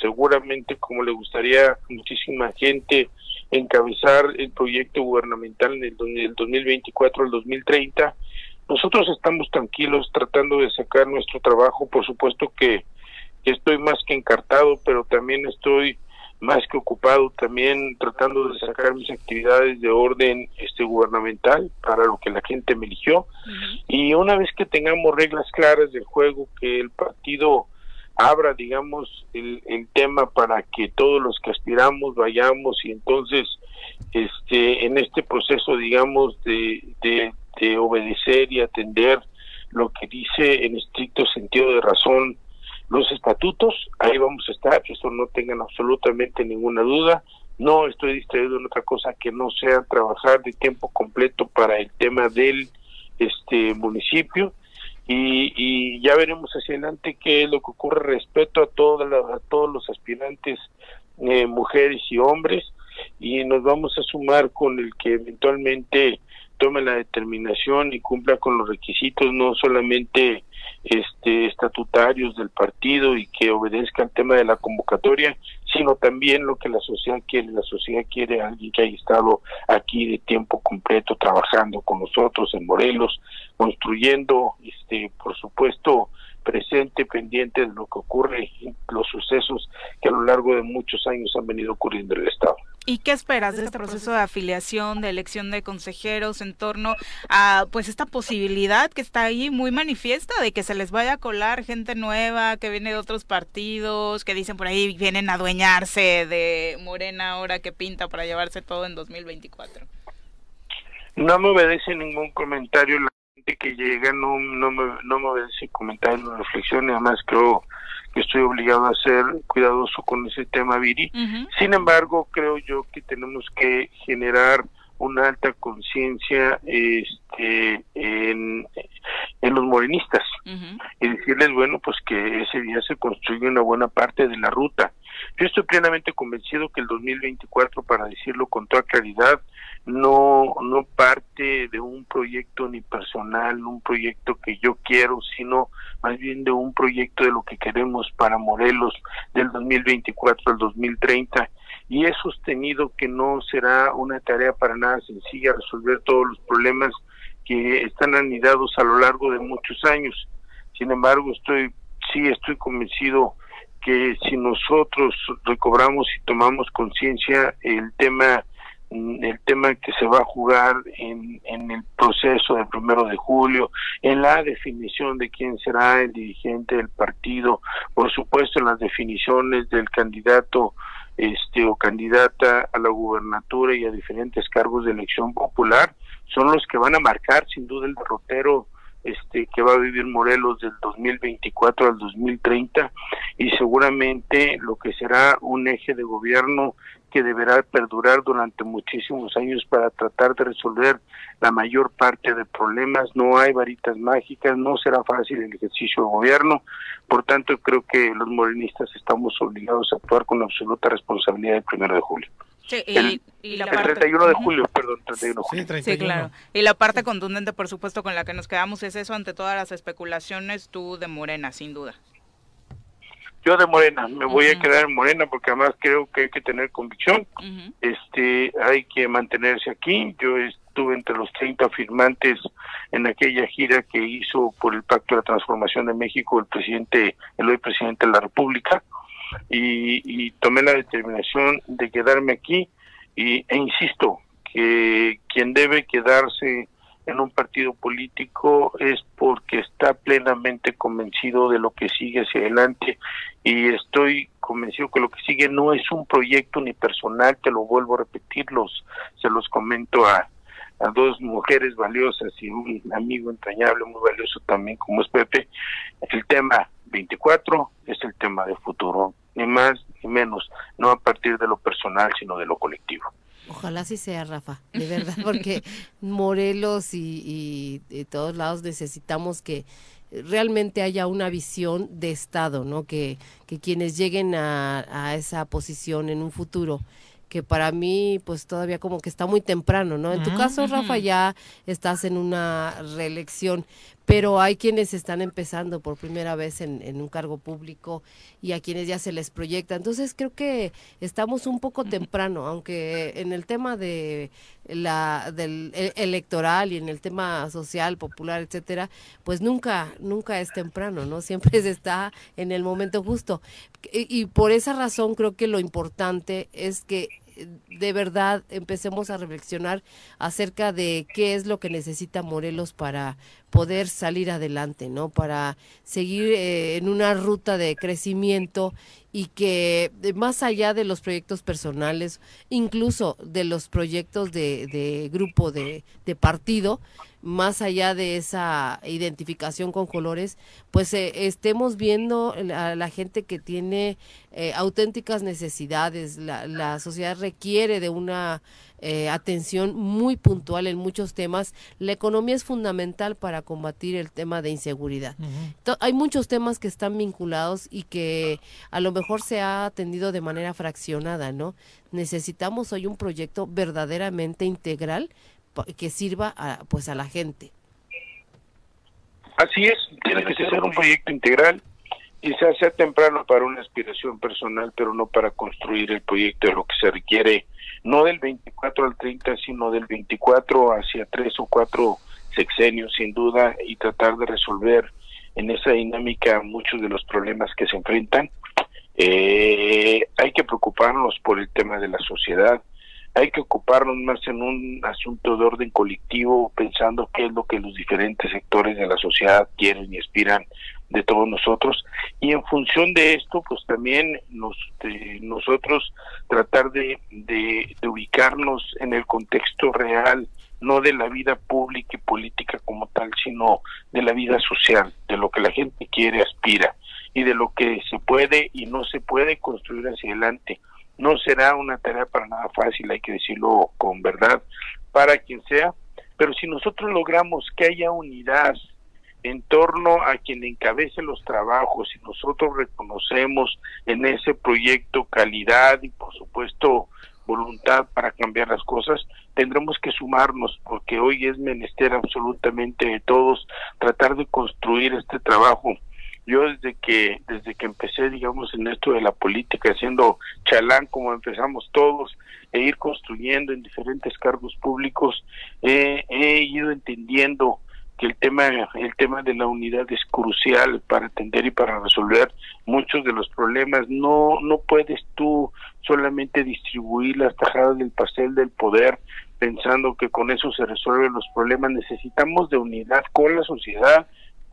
seguramente como le gustaría a muchísima gente, encabezar el proyecto gubernamental en el, el 2024 al 2030 nosotros estamos tranquilos tratando de sacar nuestro trabajo, por supuesto que, estoy más que encartado, pero también estoy más que ocupado también tratando de sacar mis actividades de orden este gubernamental para lo que la gente me eligió. Y una vez que tengamos reglas claras del juego que el partido abra digamos el, el tema para que todos los que aspiramos vayamos y entonces este en este proceso digamos de, de de obedecer y atender lo que dice en estricto sentido de razón los estatutos, ahí vamos a estar, eso no tengan absolutamente ninguna duda. No estoy distraído en otra cosa que no sea trabajar de tiempo completo para el tema del este municipio. Y, y ya veremos hacia adelante qué es lo que ocurre. Respecto a, todas a todos los aspirantes, eh, mujeres y hombres, y nos vamos a sumar con el que eventualmente tome la determinación y cumpla con los requisitos no solamente este estatutarios del partido y que obedezca al tema de la convocatoria, sino también lo que la sociedad quiere. La sociedad quiere a alguien que haya estado aquí de tiempo completo trabajando con nosotros en Morelos, construyendo, este, por supuesto, presente, pendiente de lo que ocurre, los sucesos que a lo largo de muchos años han venido ocurriendo en el Estado. ¿Y qué esperas de este proceso de afiliación, de elección de consejeros en torno a pues esta posibilidad que está ahí muy manifiesta de que se les vaya a colar gente nueva que viene de otros partidos, que dicen por ahí vienen a adueñarse de Morena ahora que pinta para llevarse todo en 2024? No me obedece ningún comentario la gente que llega, no, no, me, no me obedece comentario, reflexión, y además creo estoy obligado a ser cuidadoso con ese tema, Viri. Sin embargo, creo yo que tenemos que generar una alta conciencia este, en, en, los morenistas y decirles, bueno, pues que ese día se construye una buena parte de la ruta. Yo estoy plenamente convencido que el 2024, para decirlo con toda claridad, no, no parte de un proyecto ni personal, un proyecto que yo quiero, sino más bien de un proyecto de lo que queremos para Morelos del 2024 al 2030 y he sostenido que no será una tarea para nada sencilla resolver todos los problemas que están anidados a lo largo de muchos años. Sin embargo, estoy sí estoy convencido que si nosotros recobramos y tomamos conciencia el tema el tema que se va a jugar en, en el proceso del primero de julio, en la definición de quién será el dirigente del partido, por supuesto en las definiciones del candidato este o candidata a la gubernatura y a diferentes cargos de elección popular, son los que van a marcar sin duda el derrotero este que va a vivir Morelos del 2024 al 2030 y seguramente lo que será un eje de gobierno que deberá perdurar durante muchísimos años para tratar de resolver la mayor parte de problemas. No hay varitas mágicas, no será fácil el ejercicio de gobierno. Por tanto, creo que los morenistas estamos obligados a actuar con absoluta responsabilidad el primero de julio. Sí, y, el, la 31 de julio, perdón, 31 de julio. Sí, claro. Y la parte contundente, por supuesto, con la que nos quedamos es eso ante todas las especulaciones, tú de Morena, sin duda. Yo de Morena, me voy a quedar en Morena porque además creo que hay que tener convicción, este, hay que mantenerse aquí. Yo estuve entre los 30 firmantes en aquella gira que hizo por el Pacto de la Transformación de México el presidente, el hoy presidente de la República y, tomé la determinación de quedarme aquí. Y, e insisto que quien debe quedarse en un partido político es porque está plenamente convencido de lo que sigue hacia adelante. Y estoy convencido que lo que sigue no es un proyecto ni personal, te lo vuelvo a repetir, los, se los comento a, a dos mujeres valiosas y un amigo entrañable muy valioso también como es Pepe, el tema 24 es el tema de futuro, ni más ni menos, no a partir de lo personal, sino de lo colectivo. Ojalá sí sea, Rafa, de verdad, porque Morelos y, de todos lados necesitamos que realmente haya una visión de Estado, ¿no? Que, que quienes lleguen a, a esa posición en un futuro que para mí pues todavía como que está muy temprano, ¿no? En tu caso, Rafa, ya estás en una reelección, pero hay quienes están empezando por primera vez en, un cargo público y a quienes ya se les proyecta. Entonces creo que estamos un poco temprano, aunque en el tema de la del e, electoral y en el tema social, popular, etcétera, pues nunca nunca es temprano, ¿no? Siempre se está en el momento justo. y por esa razón creo que lo importante es que de verdad empecemos a reflexionar acerca de qué es lo que necesita Morelos para poder salir adelante, ¿no? Para seguir eh, en una ruta de crecimiento y que más allá de los proyectos personales, incluso de los proyectos de, de grupo, de, de partido, más allá de esa identificación con colores, pues eh, estemos viendo a la gente que tiene eh, auténticas necesidades. La, la, sociedad requiere de una eh, atención muy puntual en muchos temas. La economía es fundamental para combatir el tema de inseguridad. Hay muchos temas que están vinculados y que a lo mejor se ha atendido de manera fraccionada, ¿no? Necesitamos hoy un proyecto verdaderamente integral que sirva a, pues a la gente. Así es, tiene que ser un proyecto integral y se hace temprano para una aspiración personal, pero no para construir el proyecto de lo que se requiere, no del 24 al 30, sino del 24 hacia tres o cuatro sexenios, sin duda, y tratar de resolver en esa dinámica muchos de los problemas que se enfrentan. Eh, hay que preocuparnos por el tema de la sociedad, hay que ocuparnos más en un asunto de orden colectivo, pensando qué es lo que los diferentes sectores de la sociedad quieren y aspiran de todos nosotros. Y en función de esto pues también nos nosotros tratar de, de, ubicarnos en el contexto real no de la vida pública y política como tal sino de la vida social de lo que la gente quiere aspira y de lo que se puede y no se puede construir hacia adelante no será una tarea para nada fácil, hay que decirlo con verdad, para quien sea, pero si nosotros logramos que haya unidad en torno a quien encabece los trabajos, y nosotros reconocemos en ese proyecto calidad y por supuesto voluntad para cambiar las cosas, tendremos que sumarnos porque hoy es menester absolutamente de todos tratar de construir este trabajo yo desde que desde que empecé digamos en esto de la política haciendo chalán como empezamos todos e ir construyendo en diferentes cargos públicos he ido entendiendo que el tema el tema de la unidad es crucial para atender y para resolver muchos de los problemas. No no puedes tú solamente distribuir las tajadas del pastel del poder pensando que con eso se resuelven los problemas. Necesitamos de unidad con la sociedad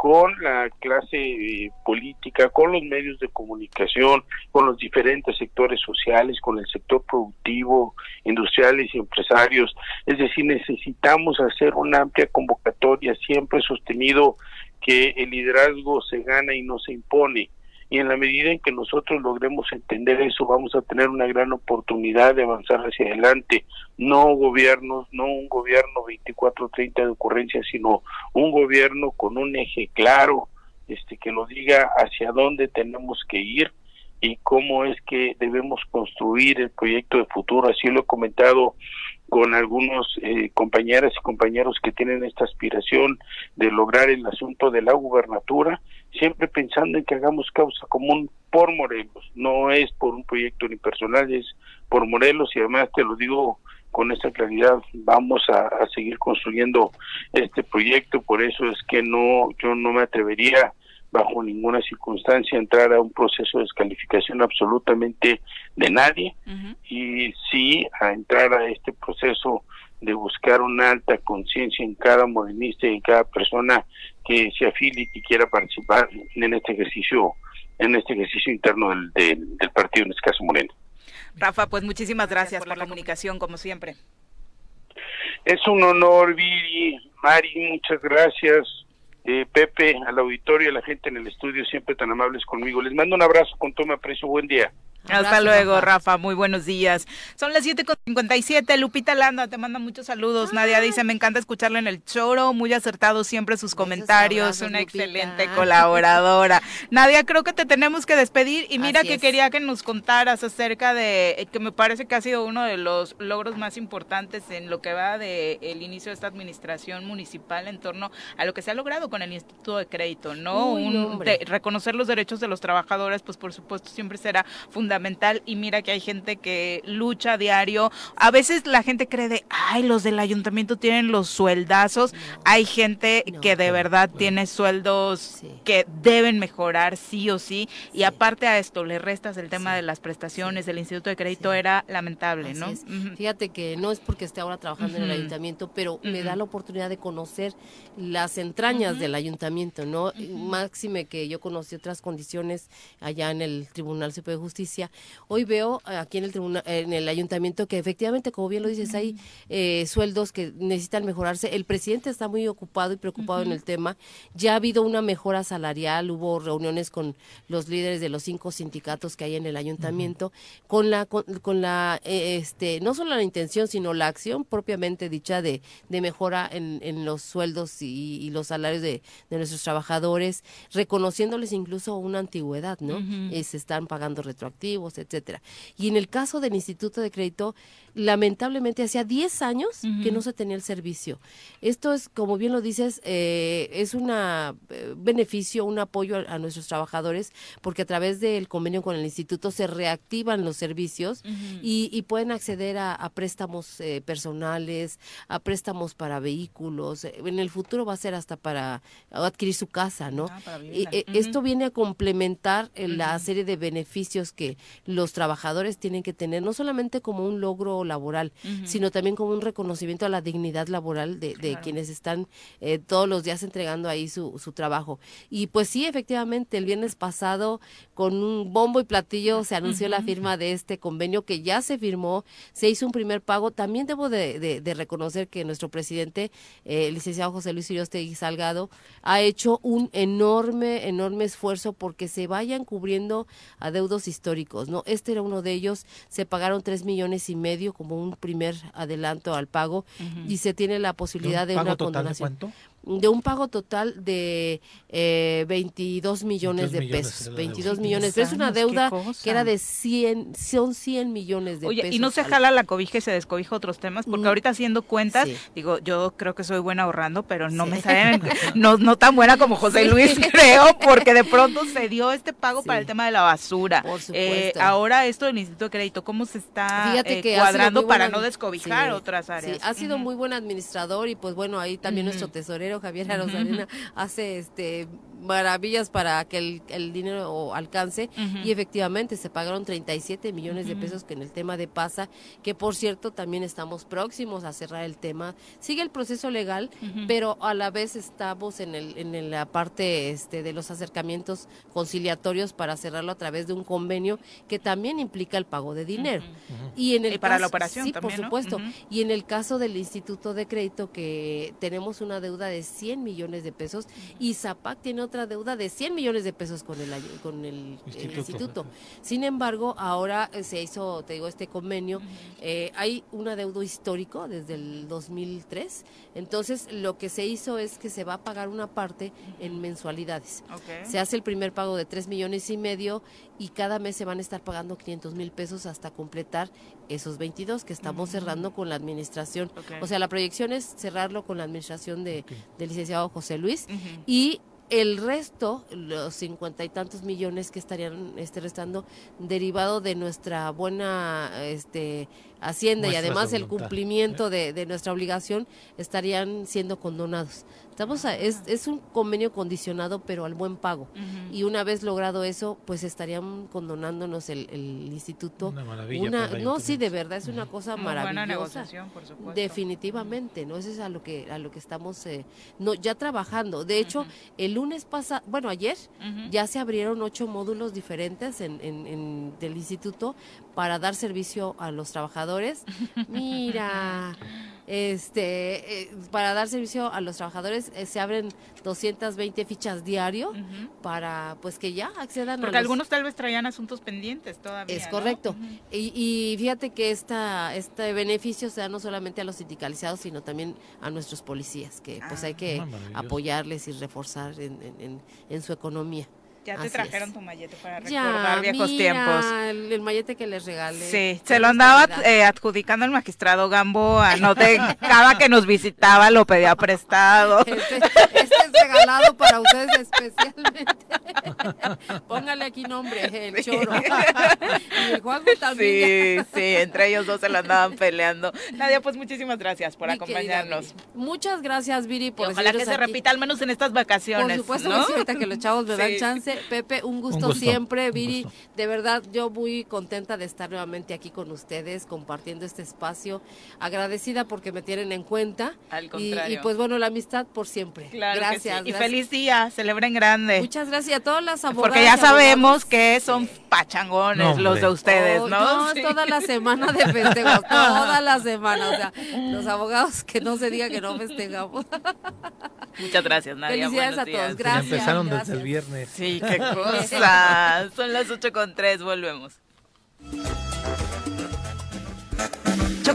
con la clase eh, política, con los medios de comunicación, con los diferentes sectores sociales, con el sector productivo, industriales y empresarios. Es decir, necesitamos hacer una amplia convocatoria, siempre sostenido que el liderazgo se gana y no se impone y en la medida en que nosotros logremos entender eso vamos a tener una gran oportunidad de avanzar hacia adelante. No gobiernos no un gobierno 24-30 de ocurrencia sino un gobierno con un eje claro este que nos diga hacia dónde tenemos que ir y cómo es que debemos construir el proyecto de futuro. Así lo he comentado con algunos eh, compañeras y compañeros que tienen esta aspiración de lograr el asunto de la gubernatura, siempre pensando en que hagamos causa común por Morelos, no es por un proyecto unipersonal, es por Morelos y además te lo digo con esta claridad, vamos a, a seguir construyendo este proyecto, por eso es que no, yo no me atrevería bajo ninguna circunstancia entrar a un proceso de descalificación absolutamente de nadie. Y sí a entrar a este proceso de buscar una alta conciencia en cada morenista y en cada persona que se afile y que quiera participar en este ejercicio en este ejercicio interno del, del, partido en este caso Moreno. Rafa, pues muchísimas gracias por, la comunicación como siempre. Es un honor, Viri, Mari, muchas gracias eh, Pepe, al auditorio, a la gente en el estudio, siempre tan amables conmigo. Les mando un abrazo con todo mi aprecio. Buen día. Hasta luego, Rafa. Muy buenos días. Son las 7.57. Lupita Landa te manda muchos saludos. Nadia dice, me encanta escucharlo en el choro. Muy acertado siempre sus comentarios. Una excelente colaboradora. Nadia, creo que te tenemos que despedir. Y mira que quería que nos contaras acerca de, eh, que me parece que ha sido uno de los logros más importantes en lo que va de el inicio de esta administración municipal en torno a lo que se ha logrado con el Instituto de Crédito, ¿no? reconocer los derechos de los trabajadores, pues por supuesto siempre será fundamental fundamental y mira que hay gente que lucha a diario. A veces la gente cree de, ay, los del ayuntamiento tienen los sueldazos. Hay gente que de verdad tiene sueldos que deben mejorar sí o sí. Y aparte a esto, le restas el tema de las prestaciones del Instituto de Crédito, era lamentable, ¿no? Fíjate que no es porque esté ahora trabajando en el ayuntamiento, pero me da la oportunidad de conocer las entrañas del ayuntamiento, ¿no? Máxime que yo conocí otras condiciones allá en el Tribunal Superior de Justicia Hoy veo aquí en el tribunal, en el ayuntamiento que efectivamente, como bien lo dices, hay eh, sueldos que necesitan mejorarse. El presidente está muy ocupado y preocupado en el tema. Ya ha habido una mejora salarial, hubo reuniones con los líderes de los cinco sindicatos que hay en el ayuntamiento, con la, con, la, eh, este, no solo la intención, sino la acción propiamente dicha de, de mejora en, en los sueldos y, los salarios de, de, nuestros trabajadores, reconociéndoles incluso una antigüedad, ¿no? Eh, se están pagando retroactivos etcétera. Y en el caso del Instituto de Crédito, lamentablemente hacía 10 años que no se tenía el servicio. Esto es, como bien lo dices, eh, es un eh, beneficio, un apoyo a, nuestros trabajadores, porque a través del convenio con el instituto se reactivan los servicios y, pueden acceder a, préstamos eh, personales, a préstamos para vehículos. En el futuro va a ser hasta para adquirir su casa, ¿no? Ah, y, Esto viene a complementar la serie de beneficios que los trabajadores tienen que tener, no solamente como un logro laboral, sino también como un reconocimiento a la dignidad laboral de, quienes están eh, todos los días entregando ahí su, su trabajo. Y pues sí, efectivamente, el viernes pasado, con un bombo y platillo, se anunció la firma de este convenio que ya se firmó, se hizo un primer pago. También debo de, reconocer que nuestro presidente, eh, el licenciado José Luis y Salgado, ha hecho un enorme, enorme esfuerzo porque se vayan cubriendo adeudos históricos, ¿no? Este era uno de ellos, se pagaron tres millones y medio como un primer adelanto al pago y se tiene la posibilidad de, una condonación. de un pago total de eh, 22 millones de pesos. 22 millones. Pero es una deuda que era de 100, son 100 millones de Oye, y no se jala la cobija y se descobija otros temas, porque mm. ahorita haciendo cuentas, digo, yo creo que soy buena ahorrando, pero no me salen, no, no tan buena como José Luis, creo, porque de pronto se dio este pago para el tema de la basura. Eh, ahora esto del Instituto de Crédito, ¿cómo se está eh, cuadrando para no descobijar otras áreas? ha sido muy buen administrador y pues bueno, ahí también nuestro tesorero ingeniero Javier Arozarena hace este maravillas para que el, el dinero alcance. Y efectivamente se pagaron 37 millones de pesos que en el tema de PASA, que por cierto también estamos próximos a cerrar el tema. Sigue el proceso legal, pero a la vez estamos en, el, en la parte este, de los acercamientos conciliatorios para cerrarlo a través de un convenio que también implica el pago de dinero. Y en el para la operación sí, por supuesto. Y en el caso del Instituto de Crédito que tenemos una deuda de 100 millones de pesos y Zapac tiene otra otra deuda de 100 millones de pesos con el, con el, instituto. Sin embargo, ahora eh, se hizo, te digo, este convenio. Eh, hay un adeudo histórico desde el 2003. Entonces, lo que se hizo es que se va a pagar una parte en mensualidades. Se hace el primer pago de 3 millones y medio y cada mes se van a estar pagando 500 mil pesos hasta completar esos 22 que estamos cerrando con la administración. O sea, la proyección es cerrarlo con la administración de, del licenciado José Luis y el resto, los cincuenta y tantos millones que estarían este, restando, derivado de nuestra buena este, hacienda y además el cumplimiento de, de, nuestra obligación, estarían siendo condonados. Estamos es, es un convenio condicionado, pero al buen pago. Y una vez logrado eso, pues estarían condonándonos el, el instituto. Una maravilla. no, sí, de verdad, es una cosa maravillosa. Buena negociación, por supuesto. Definitivamente, ¿no? Eso es a lo que, a lo que estamos eh, no, ya trabajando. De hecho, el lunes pasado, bueno, ayer, ya se abrieron ocho módulos diferentes en, en, en, del instituto para dar servicio a los trabajadores. Mira este eh, para dar servicio a los trabajadores eh, se abren 220 fichas diario para pues que ya accedan porque algunos tal vez traían asuntos pendientes todavía es correcto. Y, fíjate que esta este beneficio se da no solamente a los sindicalizados sino también a nuestros policías que pues hay ah. que ah, apoyarles y reforzar en, en su economía ya te trajeron tu mallete para recordar viejos tiempos. El, el, mallete que les regalé. Sí, se lo andaba eh, adjudicando el magistrado Gamboa. No te, cada que nos visitaba lo pedía prestado. Este, este es regalado para ustedes especialmente. Póngale aquí nombre, el choro. y el Juan también. Sí, sí, entre ellos dos se lo andaban peleando. Nadia, pues muchísimas gracias por acompañarnos. Muchas gracias, Viri, por Ojalá que se repita al menos en estas vacaciones. Por supuesto, ¿no? ahorita que los chavos me dan chance Pepe, un gusto, siempre. Viri, de verdad, yo muy contenta de estar nuevamente aquí con ustedes, compartiendo este espacio. Agradecida porque me tienen en cuenta. Al contrario. Y, pues bueno, la amistad por siempre. gracias, Y feliz día, celebren grande. Muchas gracias a todas las abogadas. Porque ya sabemos que son pachangones los de ustedes, oh, ¿no? No, toda la semana de festejos, toda la semana. O sea, los abogados que no se diga que no festejamos. Muchas gracias, Nadia. Felicidades a todos. Gracias. empezaron desde el viernes. Sí, qué cosa. Son las ocho con tres, volvemos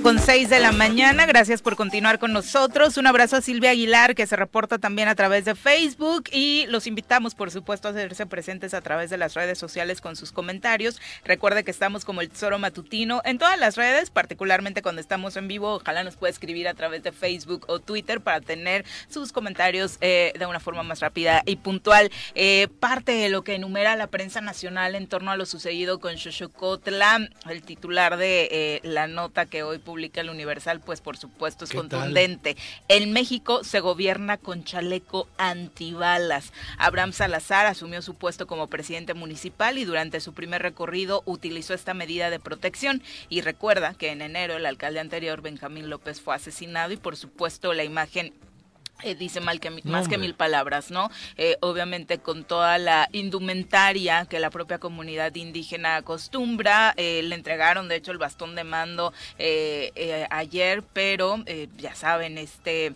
con 6 de la mañana. Gracias por continuar con nosotros. Un abrazo a Silvia Aguilar, que se reporta también a través de Facebook. Y los invitamos, por supuesto, a hacerse presentes a través de las redes sociales con sus comentarios. Recuerde que estamos como el Tesoro Matutino en todas las redes, particularmente cuando estamos en vivo. Ojalá nos pueda escribir a través de Facebook o Twitter para tener sus comentarios eh, de una forma más rápida y puntual. Eh, parte de lo que enumera la prensa nacional en torno a lo sucedido con Xochocotla, el titular de eh, la nota que hoy publica el Universal, pues por supuesto es contundente. En México se gobierna con chaleco antibalas. Abraham Salazar asumió su puesto como presidente municipal y durante su primer recorrido utilizó esta medida de protección. Y recuerda que en enero el alcalde anterior, Benjamín López, fue asesinado y por supuesto la imagen eh, dice mal que, más que mil palabras, ¿no? Eh, obviamente con toda la indumentaria que la propia comunidad indígena acostumbra, eh, le entregaron de hecho el bastón de mando ayer, pero ya saben, este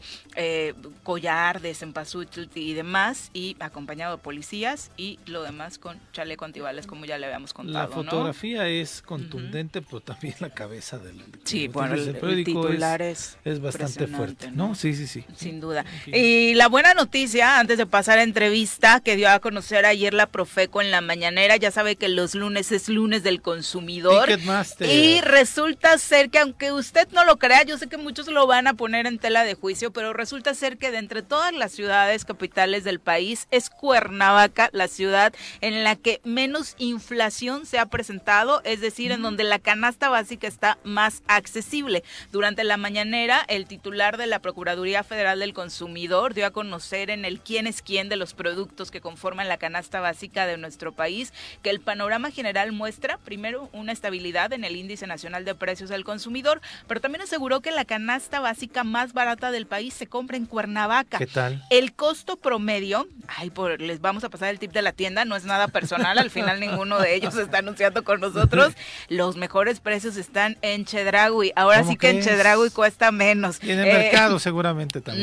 collar de cempasúchil y demás, y acompañado de policías y lo demás con chaleco antibales, como ya le habíamos contado. La fotografía es contundente, pero también la cabeza del, sí, bueno, el, titular es, es, bastante fuerte, ¿no? Sí, sí, sí. Sin duda. Y la buena noticia, antes de pasar a entrevista, que dio a conocer ayer la Profeco en la mañanera, ya sabe que los lunes es lunes del consumidor. Y resulta ser que, aunque usted no lo crea, yo sé que muchos lo van a poner en tela de juicio, pero resulta ser que de entre todas las ciudades capitales del país, es Cuernavaca la ciudad en la que menos inflación se ha presentado, es decir, en donde la canasta básica está más accesible. Durante la mañanera, el titular de la Procuraduría Federal del Consumidor, consumidor dio a conocer en el quién es quién de los productos que conforman la canasta básica de nuestro país que el panorama general muestra, primero, una estabilidad en el índice nacional de precios del consumidor, pero también aseguró que la canasta básica más barata del país se compra en Cuernavaca. ¿Qué tal? El costo promedio, ay, por, les vamos a pasar el tip de la tienda, no es nada personal, al final ninguno de ellos está anunciando con nosotros. Los mejores precios están en Chedragui. Ahora sí que en Chedragui cuesta menos. Y en el mercado seguramente también.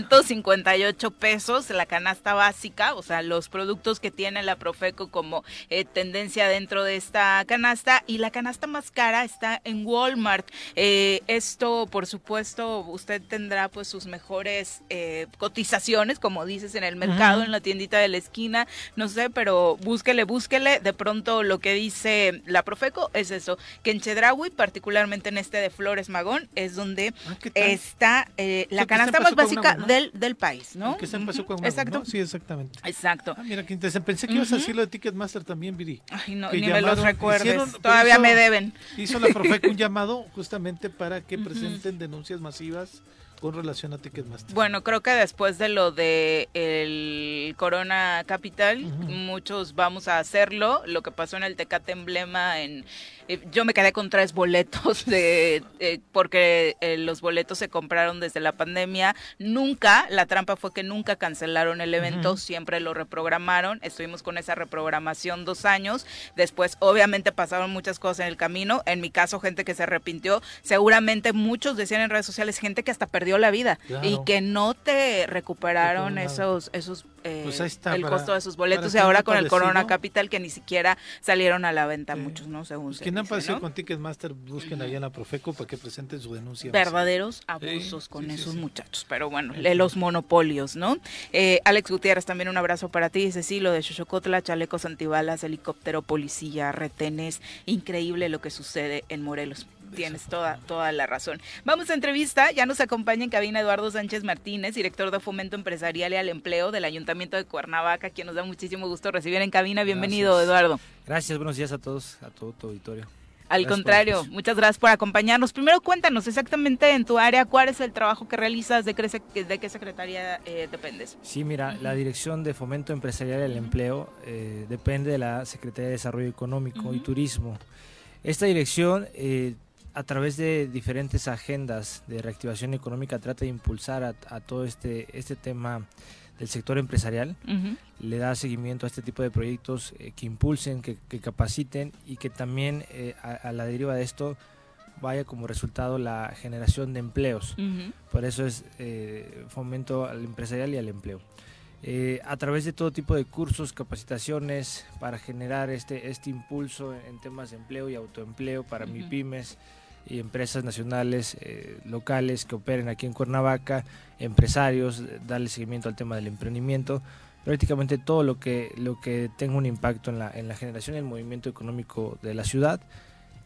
958 pesos la canasta básica, o sea, los productos que tiene la Profeco como eh, tendencia dentro de esta canasta y la canasta más cara está en Walmart. Eh, esto, por supuesto, usted tendrá pues sus mejores eh, cotizaciones, como dices, en el mercado, en la tiendita de la esquina, no sé, pero búsquele, búsquele. De pronto lo que dice la Profeco es eso, que en Chedraui, particularmente en este de Flores Magón, es donde ah, está la canasta más básica del, del país, ¿no? Que se pasó con Exacto. Sí, exactamente. Exacto. Ah, mira, que Pensé que ibas a decirlo de Ticketmaster también, Viri. Ay, no, ni me los recuerdes. Todavía me deben. Hizo la Profeco un llamado justamente para que presenten denuncias masivas con relación a Ticketmaster? Bueno, creo que después de lo de el Corona Capital, muchos vamos a hacerlo. Lo que pasó en el Tecate Emblema en eh, yo me quedé con tres boletos de eh, porque eh, los boletos se compraron desde la pandemia. Nunca, la trampa fue que nunca cancelaron el evento, siempre lo reprogramaron. Estuvimos con esa reprogramación dos años. Después, obviamente, pasaron muchas cosas en el camino. En mi caso, gente que se arrepintió. Seguramente muchos decían en redes sociales, gente que hasta perdió la vida y que no te recuperaron esos, esos pues el costo de sus boletos. Y ahora con el Corona Capital que ni siquiera salieron a la venta muchos, ¿no? Según se han aparecido con Ticketmaster, busquen allá en la Profeco para que presenten su denuncia. Verdaderos abusos con esos muchachos, pero bueno, los monopolios, ¿no? Eh, Alex Gutiérrez, también un abrazo para ti. Dice, sí, lo de Xochocotla, chalecos antibalas, helicóptero, policía, retenes, increíble lo que sucede en Morelos. Tienes toda, toda la razón. Vamos a entrevista. Ya nos acompaña en cabina Eduardo Sánchez Martínez, director de Fomento Empresarial y al Empleo del Ayuntamiento de Cuernavaca, quien nos da muchísimo gusto recibir en cabina. Bienvenido, Eduardo. Gracias, buenos días a todos, a todo tu auditorio. Al contrario, muchas gracias por acompañarnos. Primero cuéntanos exactamente en tu área cuál es el trabajo que realizas, de qué, de qué secretaría eh, dependes. Sí, mira, la Dirección de Fomento Empresarial y el Empleo eh, depende de la Secretaría de Desarrollo Económico y Turismo. Esta dirección eh, a través de diferentes agendas de reactivación económica trata de impulsar a, todo este, este tema del sector empresarial, le da seguimiento a este tipo de proyectos eh, que impulsen, que, capaciten y que también eh, a, la deriva de esto vaya como resultado la generación de empleos. Por eso es eh, fomento al empresarial y al empleo. a través de todo tipo de cursos, capacitaciones para generar este, este impulso en temas de empleo y autoempleo para mi MIPIMES, y empresas nacionales, eh, locales que operen aquí en Cuernavaca, empresarios, darle seguimiento al tema del emprendimiento, prácticamente todo lo que, lo que tenga un impacto en la, en la generación y el movimiento económico de la ciudad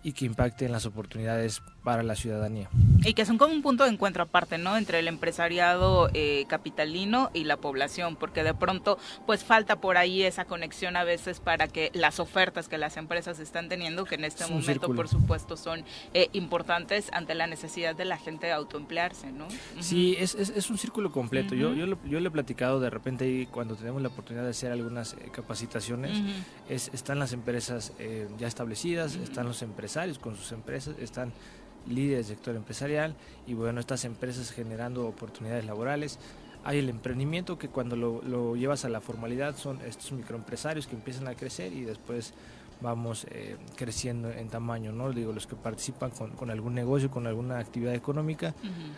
y que impacte en las oportunidades para la ciudadanía. Y que son como un punto de encuentro aparte, ¿no? Entre el empresariado eh, capitalino y la población, porque de pronto pues falta por ahí esa conexión a veces para que las ofertas que las empresas están teniendo, que en este momento por supuesto son eh, importantes ante la necesidad de la gente de autoemplearse, ¿no? Sí, es, es, un círculo completo. yo, yo, yo, le he platicado de repente cuando tenemos la oportunidad de hacer algunas eh, capacitaciones, es, están las empresas ya establecidas, están los empresarios con sus empresas, están líderes del sector empresarial y bueno, estas empresas generando oportunidades laborales. Hay el emprendimiento que cuando lo, lo llevas a la formalidad son estos microempresarios que empiezan a crecer y después vamos eh, creciendo en tamaño, ¿no? Digo, los que participan con, con algún negocio, con alguna actividad económica,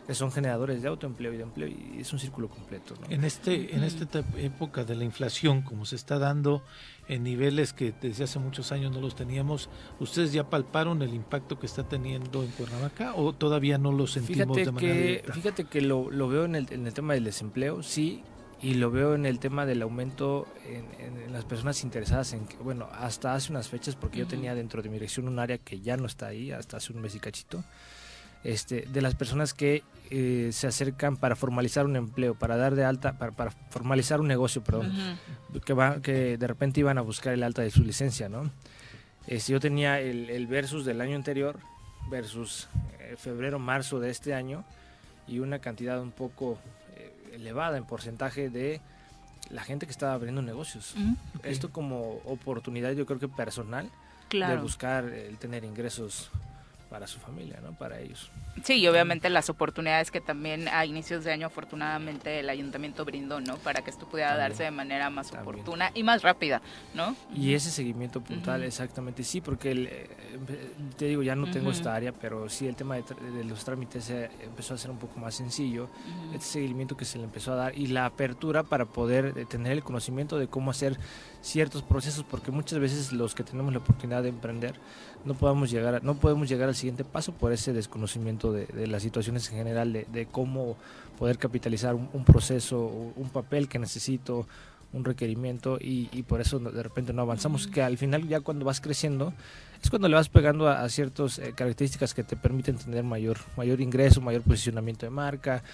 que son generadores de autoempleo y de empleo, y es un círculo completo, ¿no? En, este, en esta época de la inflación, como se está dando en niveles que desde hace muchos años no los teníamos, ¿ustedes ya palparon el impacto que está teniendo en Cuernavaca o todavía no lo sentimos fíjate de manera que, directa? Fíjate que lo, lo veo en el, en el tema del desempleo, sí, y lo veo en el tema del aumento en, las personas interesadas en que, bueno, hasta hace unas fechas, porque yo tenía dentro de mi dirección un área que ya no está ahí, hasta hace un mes y cachito, este, de las personas que eh, se acercan para formalizar un empleo, para dar de alta, para, formalizar un negocio, perdón, que, va, que de repente iban a buscar el alta de su licencia, ¿no? Este, yo tenía el, versus del año anterior, versus eh, febrero, marzo de este año, y una cantidad un poco elevada en porcentaje de la gente que está abriendo negocios. Esto como oportunidad yo creo que personal de buscar el tener ingresos para su familia, ¿no? Para ellos. Sí, y obviamente las oportunidades que también a inicios de año afortunadamente el ayuntamiento brindó, ¿no? Para que esto pudiera darse de manera más oportuna y más rápida, ¿no? Y ese seguimiento puntual, exactamente, sí, porque el, eh, te digo, ya no tengo esta área, pero sí el tema de, los trámites empezó a ser un poco más sencillo, este seguimiento que se le empezó a dar y la apertura para poder eh, tener el conocimiento de cómo hacer ciertos procesos, porque muchas veces los que tenemos la oportunidad de emprender no podemos llegar, no podemos llegar al siguiente paso por ese desconocimiento de, las situaciones en general, de, cómo poder capitalizar un, proceso, un papel que necesito, un requerimiento y, por eso de repente no avanzamos, que al final ya cuando vas creciendo es cuando le vas pegando a, ciertas eh, características que te permiten tener mayor, mayor ingreso, mayor posicionamiento de marca,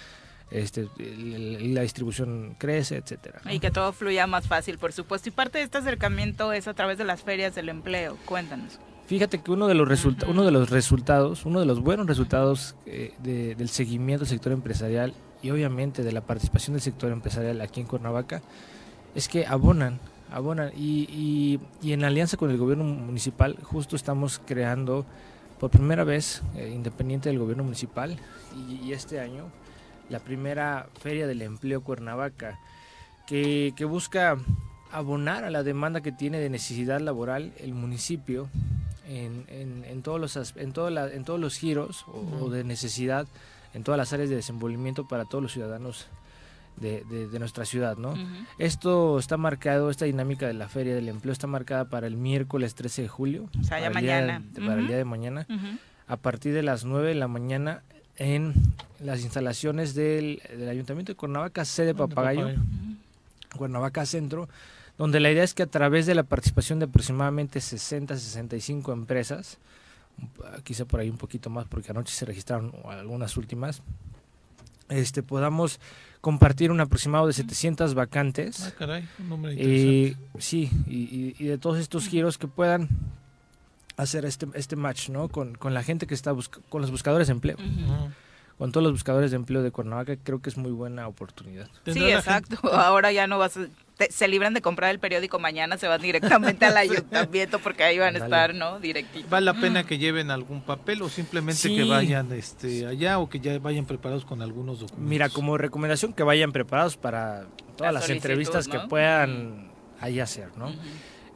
este, la distribución crece, etcétera. Y que todo fluya más fácil, por supuesto. Y parte de este acercamiento es a través de las ferias del empleo. Cuéntanos. Fíjate que uno de los, resultados uno de los resultados, uno de los buenos resultados eh, del seguimiento del sector empresarial y obviamente de la participación del sector empresarial aquí en Cuernavaca es que abonan, abonan y, y, en alianza con el gobierno municipal justo estamos creando por primera vez, eh, independiente del gobierno municipal y este año, la primera Feria del Empleo Cuernavaca, que, busca abonar a la demanda que tiene de necesidad laboral el municipio en, en, todos, los, en, en todos los giros o, de necesidad en todas las áreas de desenvolvimiento para todos los ciudadanos de, nuestra ciudad. ¿no? Esto está marcado, esta dinámica de la Feria del Empleo está marcada para el miércoles 13 de julio. O sea, ya mañana. para el día de mañana. A partir de las 9 de la mañana en las instalaciones del, Ayuntamiento de Cuernavaca, sede Papagayo, Cuernavaca Centro, donde la idea es que a través de la participación de aproximadamente 60, 65 empresas, quizá por ahí un poquito más porque anoche se registraron algunas últimas, este, podamos compartir un aproximado de 700 vacantes. Ah, caray, un número interesante. sí, y, de todos estos giros que puedan hacer este, este match, ¿no? Con, con la gente que está con los buscadores de empleo. Con todos los buscadores de empleo de Cuernavaca, creo que es muy buena oportunidad. Sí, exacto. Ahora ya no vas a, se libran de comprar el periódico mañana, se van directamente al ayuntamiento porque ahí van a estar, ¿no? Directito. ¿Vale la pena que lleven algún papel o simplemente que vayan este allá o que ya vayan preparados con algunos documentos? Mira, como recomendación que vayan preparados para todas las entrevistas que puedan ahí hacer, ¿no?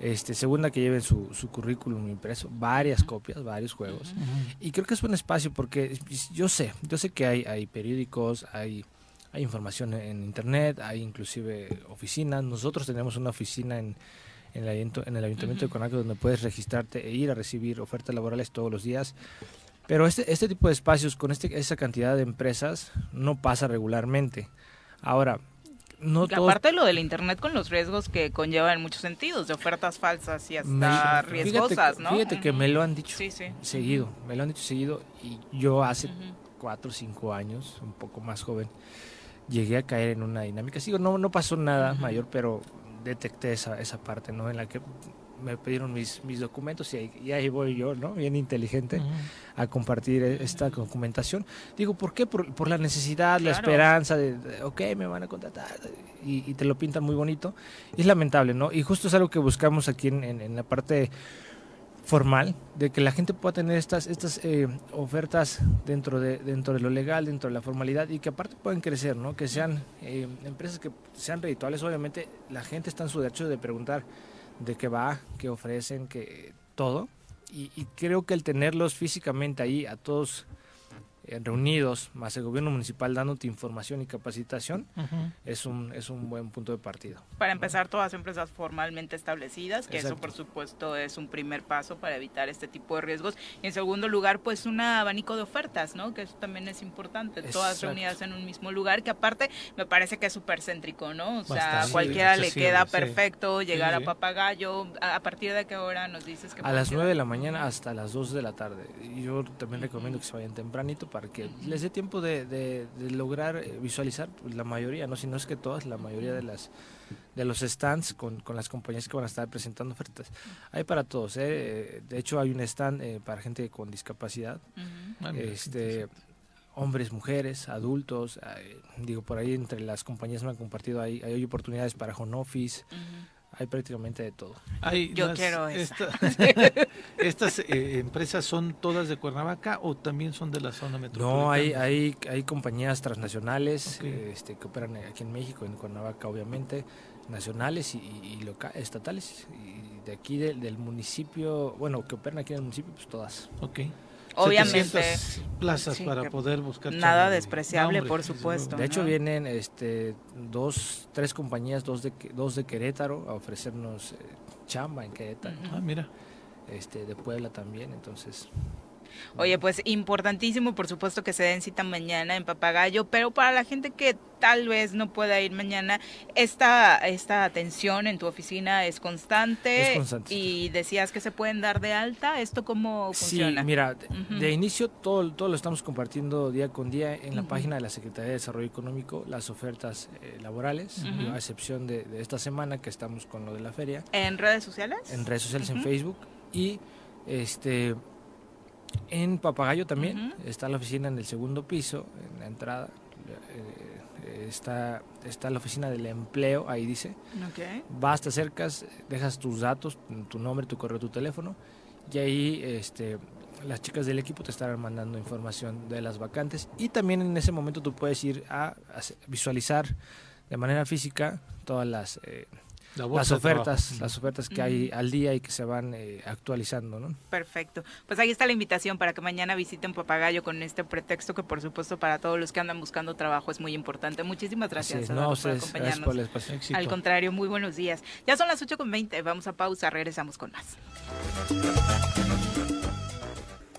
Este, segunda que lleven su, su currículum impreso, varias copias, varios juegos. Y creo que es un espacio porque yo sé, yo sé que hay, hay periódicos, hay, hay información en internet, hay inclusive oficinas. Nosotros tenemos una oficina en, en, el, en el Ayuntamiento de Conaco donde puedes registrarte e ir a recibir ofertas laborales todos los días. Pero este, este tipo de espacios con este, esa cantidad de empresas no pasa regularmente. Ahora, no Aparte lo del internet con los riesgos que conlleva en muchos sentidos, de ofertas falsas y hasta riesgosas, ¿no? Fíjate que me lo han dicho seguido, me lo han dicho seguido y yo hace cuatro o cinco años, un poco más joven, llegué a caer en una dinámica. Sigo, no, no pasó nada mayor, pero detecté esa, esa parte, ¿no? En la que me pidieron mis, mis documentos y ahí, voy yo, ¿no? Bien inteligente a compartir esta documentación. Digo, ¿por qué? Por, la necesidad, la esperanza de, ok, me van a contratar y, te lo pintan muy bonito. Y es lamentable, ¿no? Y justo es algo que buscamos aquí en, en, la parte formal, de que la gente pueda tener estas, estas eh, ofertas dentro de, dentro de lo legal, dentro de la formalidad y que aparte puedan crecer, ¿no? Que sean eh, empresas que sean redituales. Obviamente la gente está en su derecho de preguntar, de qué va, qué ofrecen, que todo. Y, y, creo que el tenerlos físicamente ahí a todos reunidos, más el gobierno municipal dándote información y capacitación, es, un, es un buen punto de partida. Para empezar, todas empresas formalmente establecidas, que eso por supuesto es un primer paso para evitar este tipo de riesgos. Y en segundo lugar, pues un abanico de ofertas, ¿no? Que eso también es importante, todas reunidas en un mismo lugar, que aparte me parece que es súper céntrico, ¿no? O sea, a cualquiera le queda perfecto llegar a Papagayo. ¿A partir de qué hora nos dices que... A las 9 de la mañana hasta las 2 de la tarde. Yo también recomiendo que se vayan tempranito para que les dé tiempo de, lograr eh, visualizar pues, la mayoría, no si no es que todas, la mayoría de las de los stands con, las compañías que van a estar presentando ofertas. Hay para todos, ¿eh? de hecho hay un stand eh, para gente con discapacidad. Ah, este hombres, mujeres, adultos. Eh, digo, por ahí entre las compañías me han compartido, hay, hay oportunidades para home office. Hay prácticamente de todo. Yo quiero ¿Estas eh, empresas son todas de Cuernavaca o también son de la zona metropolitana? No, hay, hay, hay compañías transnacionales este, que operan aquí en México, en Cuernavaca obviamente, nacionales y, y estatales. Y de aquí del municipio, bueno, que operan aquí en el municipio, pues todas. Ok. Obviamente. plazas para poder buscar. Nada despreciable, por supuesto. De hecho, vienen este, dos, tres compañías, dos de, dos de Querétaro, a ofrecernos eh, chamba en Querétaro. Ah, mira. Este, de Puebla también, entonces Oye, pues importantísimo, por supuesto que se den cita mañana en Papagayo, pero para la gente que tal vez no pueda ir mañana, esta, esta atención en tu oficina es constante, y decías que se pueden dar de alta, ¿esto cómo funciona? Sí, mira, de inicio todo, todo lo estamos compartiendo día con día en la página de la Secretaría de Desarrollo Económico, las ofertas eh, laborales, a excepción de, de, esta semana que estamos con lo de la feria. ¿En redes sociales? En redes sociales, en Facebook, y este en Papagayo también está la oficina en el segundo piso, en la entrada. Eh, está, está la oficina del empleo, ahí dice. Okay. Vas, te acercas, dejas tus datos, tu nombre, tu correo, tu teléfono, y ahí este, las chicas del equipo te estarán mandando información de las vacantes. Y también en ese momento tú puedes ir a, visualizar de manera física todas las... Eh, las ofertas, las ofertas que hay al día y que se van eh, actualizando, ¿no? Perfecto. Pues ahí está la invitación para que mañana visiten Papagayo con este pretexto que por supuesto para todos los que andan buscando trabajo es muy importante. Muchísimas gracias no, por acompañarnos. Al contrario, muy buenos días. Ya son las 8.20, vamos a pausa, regresamos con más.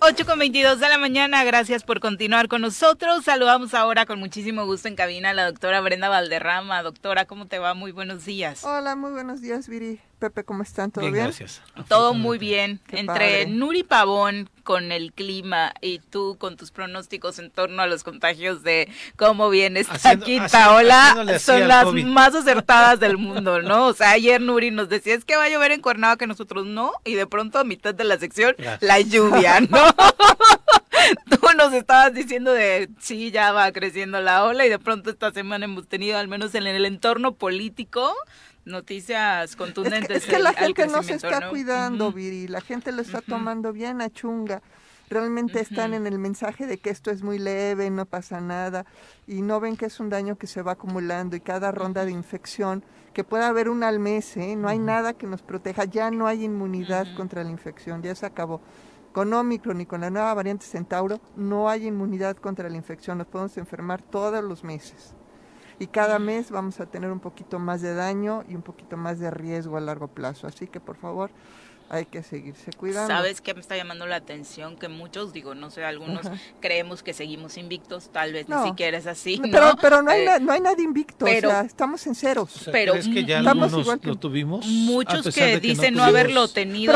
8 con 22 de la mañana, gracias por continuar con nosotros. Saludamos ahora con muchísimo gusto en cabina a la doctora Brenda Valderrama. Doctora, ¿cómo te va? Muy buenos días. Hola, muy buenos días, Viri. Pepe, ¿cómo están? ¿Todo bien? Gracias. Todo muy bien. Entre Nuri Pavón con el clima y tú con tus pronósticos en torno a los contagios de cómo viene esta quinta ola, son las más acertadas del mundo, ¿no? O sea, ayer Nuri nos decía, es que va a llover en Cuernavaca, que nosotros no, y de pronto a mitad de la sección, la lluvia, ¿no? tú nos estabas diciendo de, sí, ya va creciendo la ola, y de pronto esta semana hemos tenido, al menos en el entorno político, noticias contundentes. Es que, la gente no se está cuidando, Viri, la gente lo está tomando bien a chunga. Realmente están en el mensaje de que esto es muy leve, no pasa nada, y no ven que es un daño que se va acumulando y cada ronda de infección, que puede haber una al mes, ¿eh? no hay nada que nos proteja, ya no hay inmunidad contra la infección, ya se acabó. Con Omicron y con la nueva variante Centauro no hay inmunidad contra la infección, nos podemos enfermar todos los meses y cada mes vamos a tener un poquito más de daño y un poquito más de riesgo a largo plazo. Así que por favor hay que seguirse cuidando. ¿Sabes qué me está llamando la atención? Que muchos, digo, no sé, algunos creemos que seguimos invictos, tal vez ni siquiera es así. Pero, pero no, hay, eh, no hay nada invicto, o sea, estamos en ceros. pero es que ya algunos lo tuvimos. Muchos que, dicen no, haberlo tenido.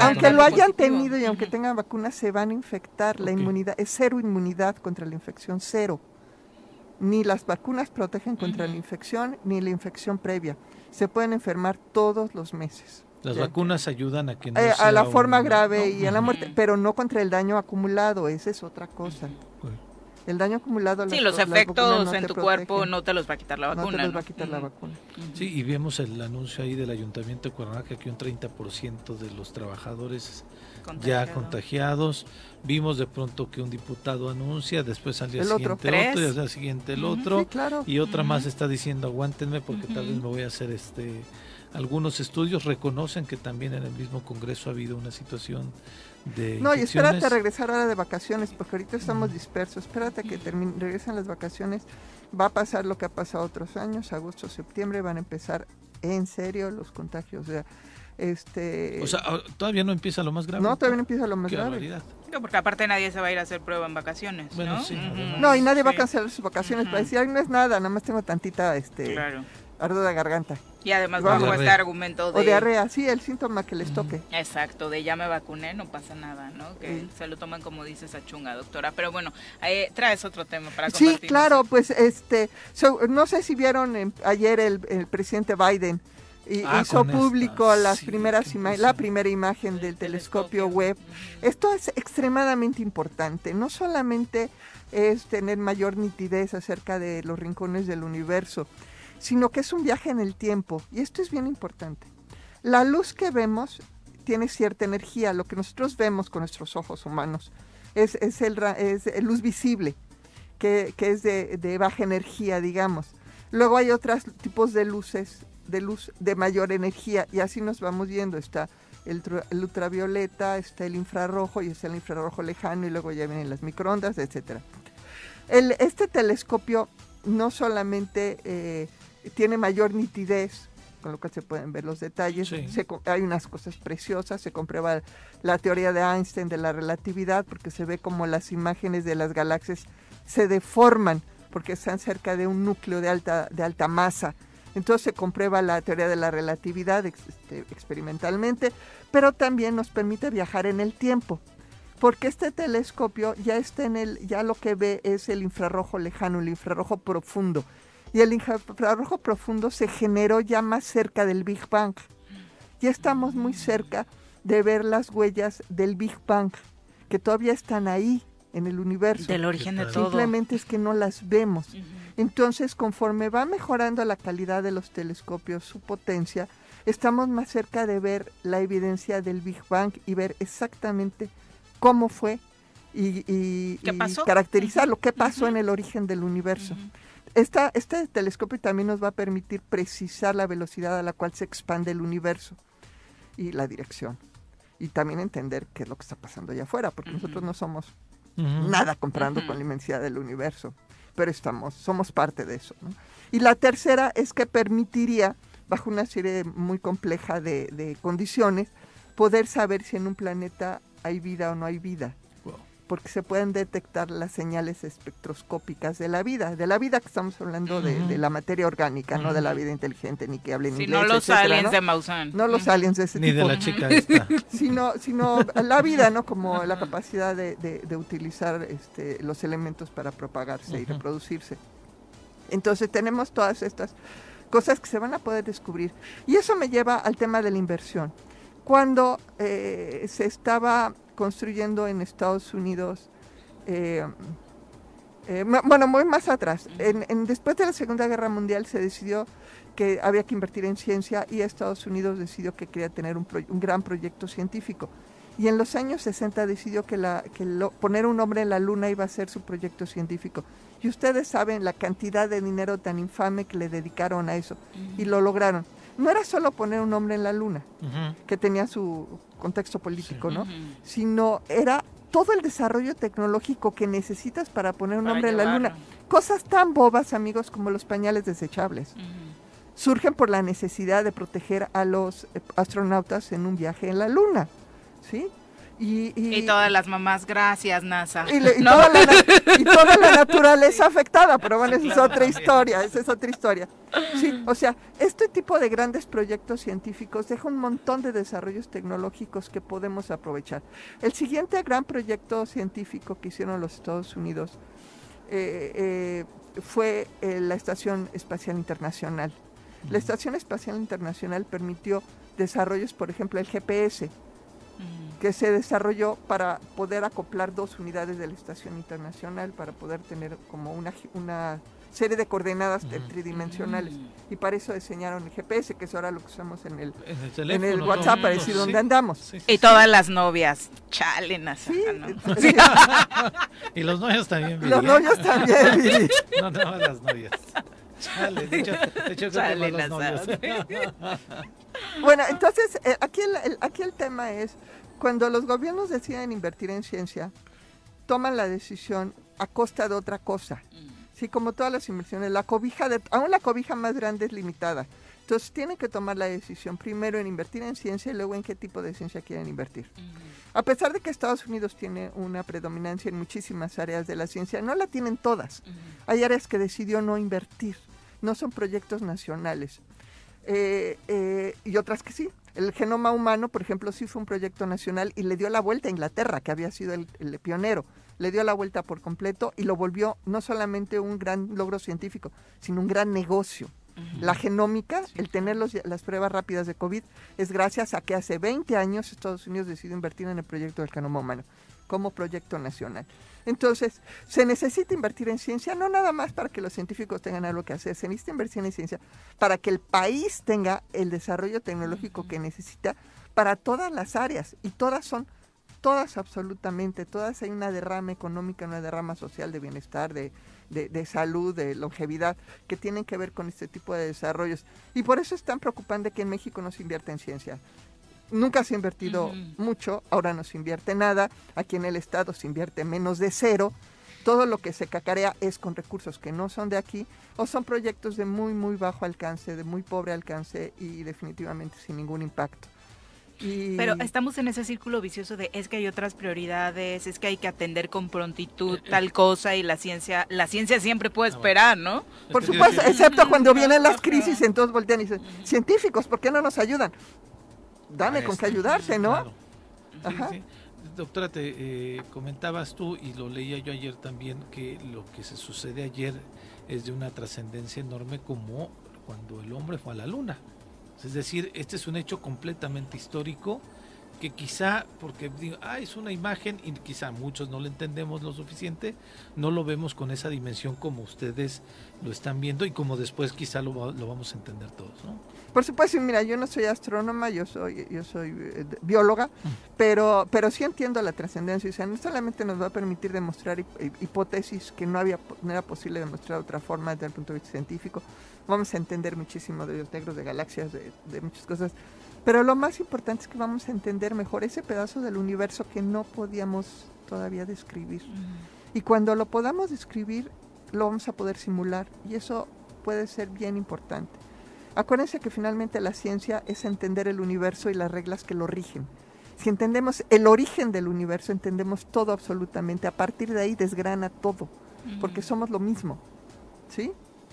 aunque lo hayan tenido y aunque tengan vacunas, se van a infectar. La inmunidad es cero inmunidad contra la infección, cero ni las vacunas protegen contra la infección ni la infección previa. Se pueden enfermar todos los meses. Las vacunas ayudan a que no eh, a la forma grave y a la muerte, pero no contra el daño acumulado, esa es otra cosa. El daño acumulado. Sí, los efectos en tu cuerpo no te los va a quitar la vacuna. No te los va a quitar la vacuna. Sí, y vemos el anuncio ahí del Ayuntamiento de Cuernavaca que un 30% de los trabajadores ya contagiados. Vimos de pronto que un diputado anuncia, después al día siguiente otro, y al día siguiente el otro, y otra más está diciendo aguántenme porque tal vez me voy a hacer este algunos estudios reconocen que también en el mismo Congreso ha habido una situación de No, y espérate a regresar ahora de vacaciones, porque ahorita estamos dispersos. Espérate que termine, regresen las vacaciones. Va a pasar lo que ha pasado otros años, agosto, septiembre, van a empezar en serio los contagios. O sea, este... O sea, todavía no empieza lo más grave. No, todavía no empieza lo más grave. No, porque aparte nadie se va a ir a hacer prueba en vacaciones. Bueno, ¿no? Sí, no, y nadie va a cancelar sus vacaciones para decir, ay, no es nada, nada más tengo tantita este, claro. ardo de garganta. Y además bajo este argumento de... O diarrea, sí, el síntoma que les toque. Exacto, de ya me vacuné, no pasa nada, ¿no? Que se lo toman como dices a chunga, doctora. Pero bueno, traes otro tema para compartir. Sí, claro, pues este, no sé si vieron ayer el, el presidente Biden ah, hizo público las primeras la primera imagen del telescopio web. Esto es extremadamente importante. No solamente es tener mayor nitidez acerca de los rincones del universo, sino que es un viaje en el tiempo. Y esto es bien importante. La luz que vemos tiene cierta energía. Lo que nosotros vemos con nuestros ojos humanos es, es, el, es luz visible, que, que es de, de baja energía, digamos. Luego hay otros tipos de luces de luz de mayor energía. Y así nos vamos viendo. Está el, ultravioleta, está el infrarrojo y está el infrarrojo lejano y luego ya vienen las microondas, etcétera. El, este telescopio no solamente eh, tiene mayor nitidez, con lo cual se pueden ver los detalles, hay unas cosas preciosas, se comprueba la teoría de Einstein de la relatividad porque se ve como las imágenes de las galaxias se deforman porque están cerca de un núcleo de alta, de alta masa entonces se comprueba la teoría de la relatividad este, experimentalmente, pero también nos permite viajar en el tiempo, porque este telescopio ya está en el, ya lo que ve es el infrarrojo lejano, el infrarrojo profundo. Y el infrarrojo profundo se generó ya más cerca del Big Bang. Ya estamos muy cerca de ver las huellas del Big Bang, que todavía están ahí en el universo. Del origen de todo. Simplemente es que no las vemos. Entonces, conforme va mejorando la calidad de los telescopios, su potencia, estamos más cerca de ver la evidencia del Big Bang y ver exactamente cómo fue y, caracterizar lo que pasó en el origen del universo. este telescopio también nos va a permitir precisar la velocidad a la cual se expande el universo y la dirección. Y también entender qué es lo que está pasando allá afuera, porque nosotros no somos nada comparando con la inmensidad del universo pero estamos, somos parte de eso. Y la tercera es que permitiría, bajo una serie muy compleja de, de condiciones, poder saber si en un planeta hay vida o no hay vida porque se pueden detectar las señales espectroscópicas de la vida, de la vida que estamos hablando de, la materia orgánica, no de la vida inteligente, ni que hablen si inglés, no los aliens de Maussan. No los aliens de ese ni tipo. Ni de la chica esta. Sino, sino la vida, ¿no? Como la capacidad de, de, utilizar este, los elementos para propagarse y reproducirse. Entonces tenemos todas estas cosas que se van a poder descubrir. Y eso me lleva al tema de la inversión. Cuando eh, se estaba construyendo en Estados Unidos, eh, eh, bueno, muy más atrás. En, después de la Segunda Guerra Mundial se decidió que había que invertir en ciencia y Estados Unidos decidió que quería tener un, gran proyecto científico. Y en los años 60 decidió que, la, que poner un hombre en la luna iba a ser su proyecto científico. Y ustedes saben la cantidad de dinero tan infame que le dedicaron a eso. Y lo lograron. No era solo poner un hombre en la luna, que tenía su contexto político, ¿no? Sino era todo el desarrollo tecnológico que necesitas para poner un hombre en la luna. Cosas tan bobas, amigos, como los pañales desechables. Surgen por la necesidad de proteger a los eh, astronautas en un viaje en la luna, ¿sí? Y, todas las mamás, gracias NASA. Y, toda, la, naturaleza afectada, pero bueno, esa es otra historia, esa es otra historia. Sí, o sea, este tipo de grandes proyectos científicos deja un montón de desarrollos tecnológicos que podemos aprovechar. El siguiente gran proyecto científico que hicieron los Estados Unidos eh, eh, fue eh, la Estación Espacial Internacional. La Estación Espacial Internacional permitió desarrollos, por ejemplo, el GPS, que se desarrolló para poder acoplar dos unidades de la estación internacional, para poder tener como una, una serie de coordenadas tridimensionales. Y para eso diseñaron el GPS, que es ahora lo que usamos en el, en el, WhatsApp, para decir dónde andamos. y todas las novias, chalenas. Sí. y los novios también. Los novios también. no, no, las novias. Chale, de hecho, de hecho Chale, los novios. bueno, entonces, eh, aquí, el, aquí el tema es cuando los gobiernos deciden invertir en ciencia, toman la decisión a costa de otra cosa. Mm. Sí, como todas las inversiones, la cobija de, aún la cobija más grande es limitada. Entonces tienen que tomar la decisión primero en invertir en ciencia y luego en qué tipo de ciencia quieren invertir. Mm. A pesar de que Estados Unidos tiene una predominancia en muchísimas áreas de la ciencia, no la tienen todas. Mm. Hay áreas que decidió no invertir, no son proyectos nacionales. Eh, eh, y otras que sí. El genoma humano, por ejemplo, sí fue un proyecto nacional y le dio la vuelta a Inglaterra, que había sido el, pionero. Le dio la vuelta por completo y lo volvió no solamente un gran logro científico, sino un gran negocio. La genómica, el tener las pruebas rápidas de COVID, es gracias a que hace 20 años Estados Unidos decidió invertir en el proyecto del genoma humano como proyecto nacional. Entonces, se necesita invertir en ciencia, no nada más para que los científicos tengan algo que hacer, se necesita inversión en ciencia para que el país tenga el desarrollo tecnológico que necesita para todas las áreas y todas son todas absolutamente, todas hay una derrama económica, una derrama social de bienestar, de, de, salud, de longevidad, que tienen que ver con este tipo de desarrollos. Y por eso es tan preocupante que en México no se invierta en ciencia. Nunca se ha invertido mucho, ahora no se invierte nada, aquí en el Estado se invierte menos de cero, todo lo que se cacarea es con recursos que no son de aquí o son proyectos de muy, muy bajo alcance, de muy pobre alcance y definitivamente sin ningún impacto. Pero estamos en ese círculo vicioso de es que hay otras prioridades, es que hay que atender con prontitud eh, eh. tal cosa y la ciencia, la ciencia siempre puede ah, esperar, ¿no? Por supuesto, excepto cuando vienen las crisis, entonces voltean y dicen, científicos, ¿por qué no nos ayudan? Dame con qué ayudarse, ¿no? Doctora, te eh, comentabas tú y lo leía yo ayer también que lo que se sucede ayer es de una trascendencia enorme como cuando el hombre fue a la luna. Es decir, este es un hecho completamente histórico que quizá, porque digo, ah, es una imagen y quizá muchos no lo entendemos lo suficiente, no lo vemos con esa dimensión como ustedes lo están viendo y como después quizá lo, lo vamos a entender todos, ¿no? Por supuesto, mira, yo no soy astrónoma, yo soy, yo soy eh, bióloga, mm. pero, pero sí entiendo la trascendencia. O sea, no solamente nos va a permitir demostrar hipótesis que no, había, no era posible demostrar de otra forma desde el punto de vista científico, vamos a entender muchísimo de los negros, de galaxias, de, muchas cosas, pero lo más importante es que vamos a entender mejor ese pedazo del universo que no podíamos todavía describir. Y cuando lo podamos describir, lo vamos a poder simular y eso puede ser bien importante. Acuérdense que finalmente la ciencia es entender el universo y las reglas que lo rigen. Si entendemos el origen del universo, entendemos todo absolutamente. A partir de ahí desgrana todo, porque somos lo mismo. ¿Sí?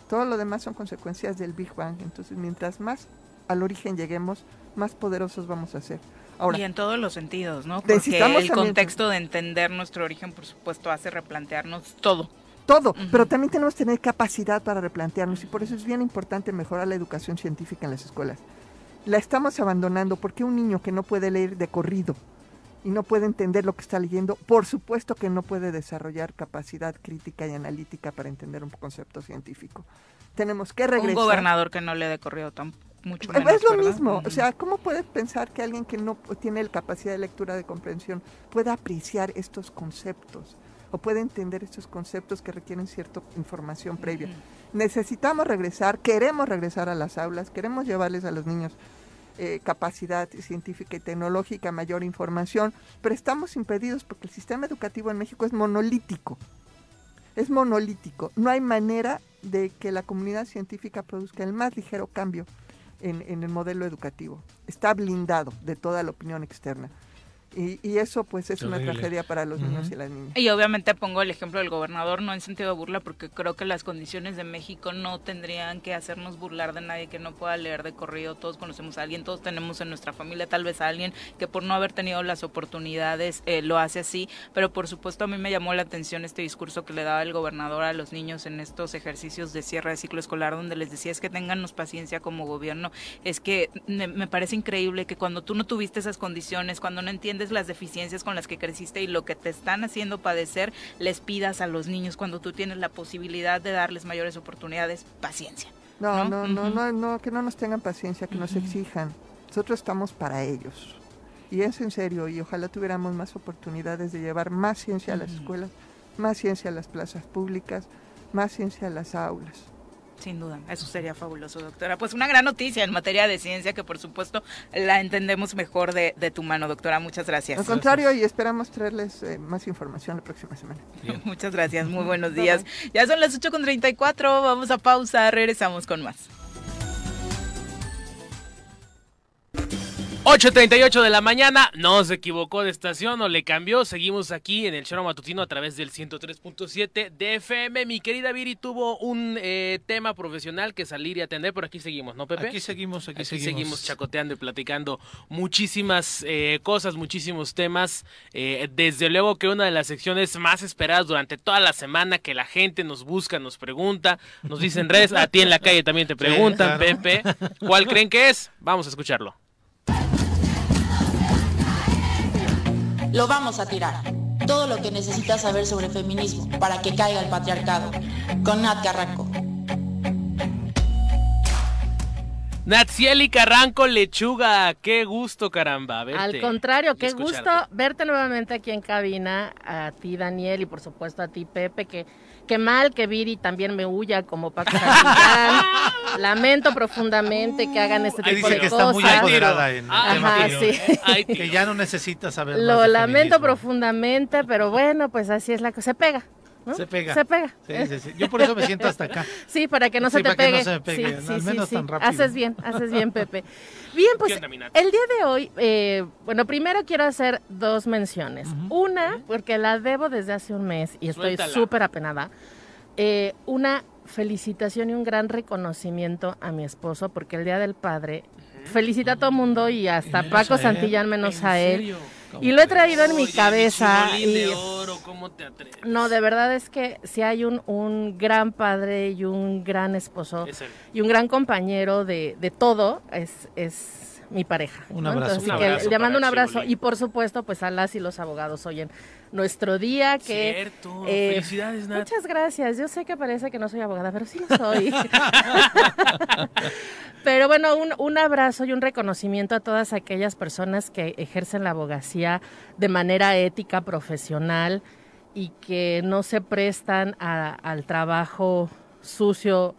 Todo lo demás son consecuencias del Big Bang. Entonces, mientras más al origen lleguemos, más poderosos vamos a ser. Ahora, y en todos los sentidos, ¿no? Porque el contexto de entender nuestro origen, por supuesto, hace replantearnos todo todo, pero también tenemos que tener capacidad para replantearnos y por eso es bien importante mejorar la educación científica en las escuelas. La estamos abandonando porque un niño que no puede leer de corrido y no puede entender lo que está leyendo, por supuesto que no puede desarrollar capacidad crítica y analítica para entender un concepto científico. Tenemos que regresar. Un gobernador que no lee de corrido tampoco. Mucho menos, es lo mismo, o sea, ¿cómo puedes pensar que alguien que no tiene la capacidad de lectura de comprensión pueda apreciar estos conceptos? O puede entender estos conceptos que requieren cierta información previa. Necesitamos regresar, queremos regresar a las aulas, queremos llevarles a los niños eh, capacidad científica y tecnológica, mayor información, pero estamos impedidos porque el sistema educativo en México es monolítico. Es monolítico. No hay manera de que la comunidad científica produzca el más ligero cambio en el modelo educativo. Está blindado de toda la opinión externa. Y, eso pues es una tragedia para los niños y las niñas. Y obviamente pongo el ejemplo del gobernador, no en sentido de burla, porque creo que las condiciones de México no tendrían que hacernos burlar de nadie que no pueda leer de corrido. Todos conocemos a alguien, todos tenemos en nuestra familia tal vez a alguien que por no haber tenido las oportunidades eh, lo hace así. Pero por supuesto a mí me llamó la atención este discurso que le daba el gobernador a los niños en estos ejercicios de cierre de ciclo escolar, donde les decía es que tengannos paciencia como gobierno. Es que me, me parece increíble que cuando tú no tuviste esas condiciones, cuando no entiendes las deficiencias con las que creciste y lo que te están haciendo padecer, les pidas a los niños cuando tú tienes la posibilidad de darles mayores oportunidades, paciencia. No, no, no, no, no, que no nos tengan paciencia, que nos exijan. Nosotros estamos para ellos. Y es en serio, y ojalá tuviéramos más oportunidades de llevar más ciencia a las escuelas, más ciencia a las plazas públicas, más ciencia a las aulas. Sin duda, eso sería fabuloso, doctora. Pues una gran noticia en materia de ciencia que por supuesto la entendemos mejor de, tu mano, doctora. Muchas gracias. Al contrario, y esperamos traerles eh, más información la próxima semana. Muchas gracias, muy buenos días. Ya son las 8.34, vamos a pausa, regresamos con más. 8.38 de la mañana, no se equivocó de estación o le cambió, seguimos aquí en el show matutino a través del 103.7 de FM. Mi querida Viri tuvo un eh, tema profesional que salir y atender, pero aquí seguimos, ¿no, Pepe? Aquí seguimos, aquí, aquí seguimos. chacoteando y platicando muchísimas eh, cosas, muchísimos temas. Eh, desde luego que una de las secciones más esperadas durante toda la semana, que la gente nos busca, nos pregunta, nos dicen redes, a ti en la calle también te preguntan, Pepe, ¿cuál creen que es? Vamos a escucharlo. Lo vamos a tirar. Todo lo que necesitas saber sobre feminismo para que caiga el patriarcado. Con Nat Carranco. Natsieli Carranco Lechuga, qué gusto caramba. Al contrario, qué gusto verte nuevamente aquí en cabina, a ti Daniel y por supuesto a ti Pepe, que Qué mal que Viri también me huya como Paco Lamento profundamente que hagan este tipo de que cosas. Está muy empoderada en Ajá, sí. que ya no necesita saber Lo lamento profundamente, pero bueno, pues así es la cosa. Se pega. Se pega. Se pega. Sí, sí, sí. Yo por eso me siento hasta acá. Sí, para que no se te pegue. al menos tan rápido. Haces bien, haces bien, Pepe. Bien, pues el día de hoy, eh, bueno, primero quiero hacer dos menciones. Una, porque la debo desde hace un mes y estoy súper apenada. Eh, una felicitación y un gran reconocimiento a mi esposo, porque el Día del Padre felicita a todo el mundo y hasta Paco Santillán menos a él. Y lo he traído en mi cabeza. Y... No, de verdad es que si hay un, un gran padre y un gran esposo y un gran compañero de, de todo, es, es mi pareja. Un abrazo. le mando un abrazo. Y por supuesto, pues a las y los abogados oyen nuestro día que... Cierto. Eh, Felicidades, Muchas gracias. Yo sé que parece que no soy abogada, pero sí lo soy. pero bueno, un, un abrazo y un reconocimiento a todas aquellas personas que ejercen la abogacía de manera ética, profesional y que no se prestan al trabajo sucio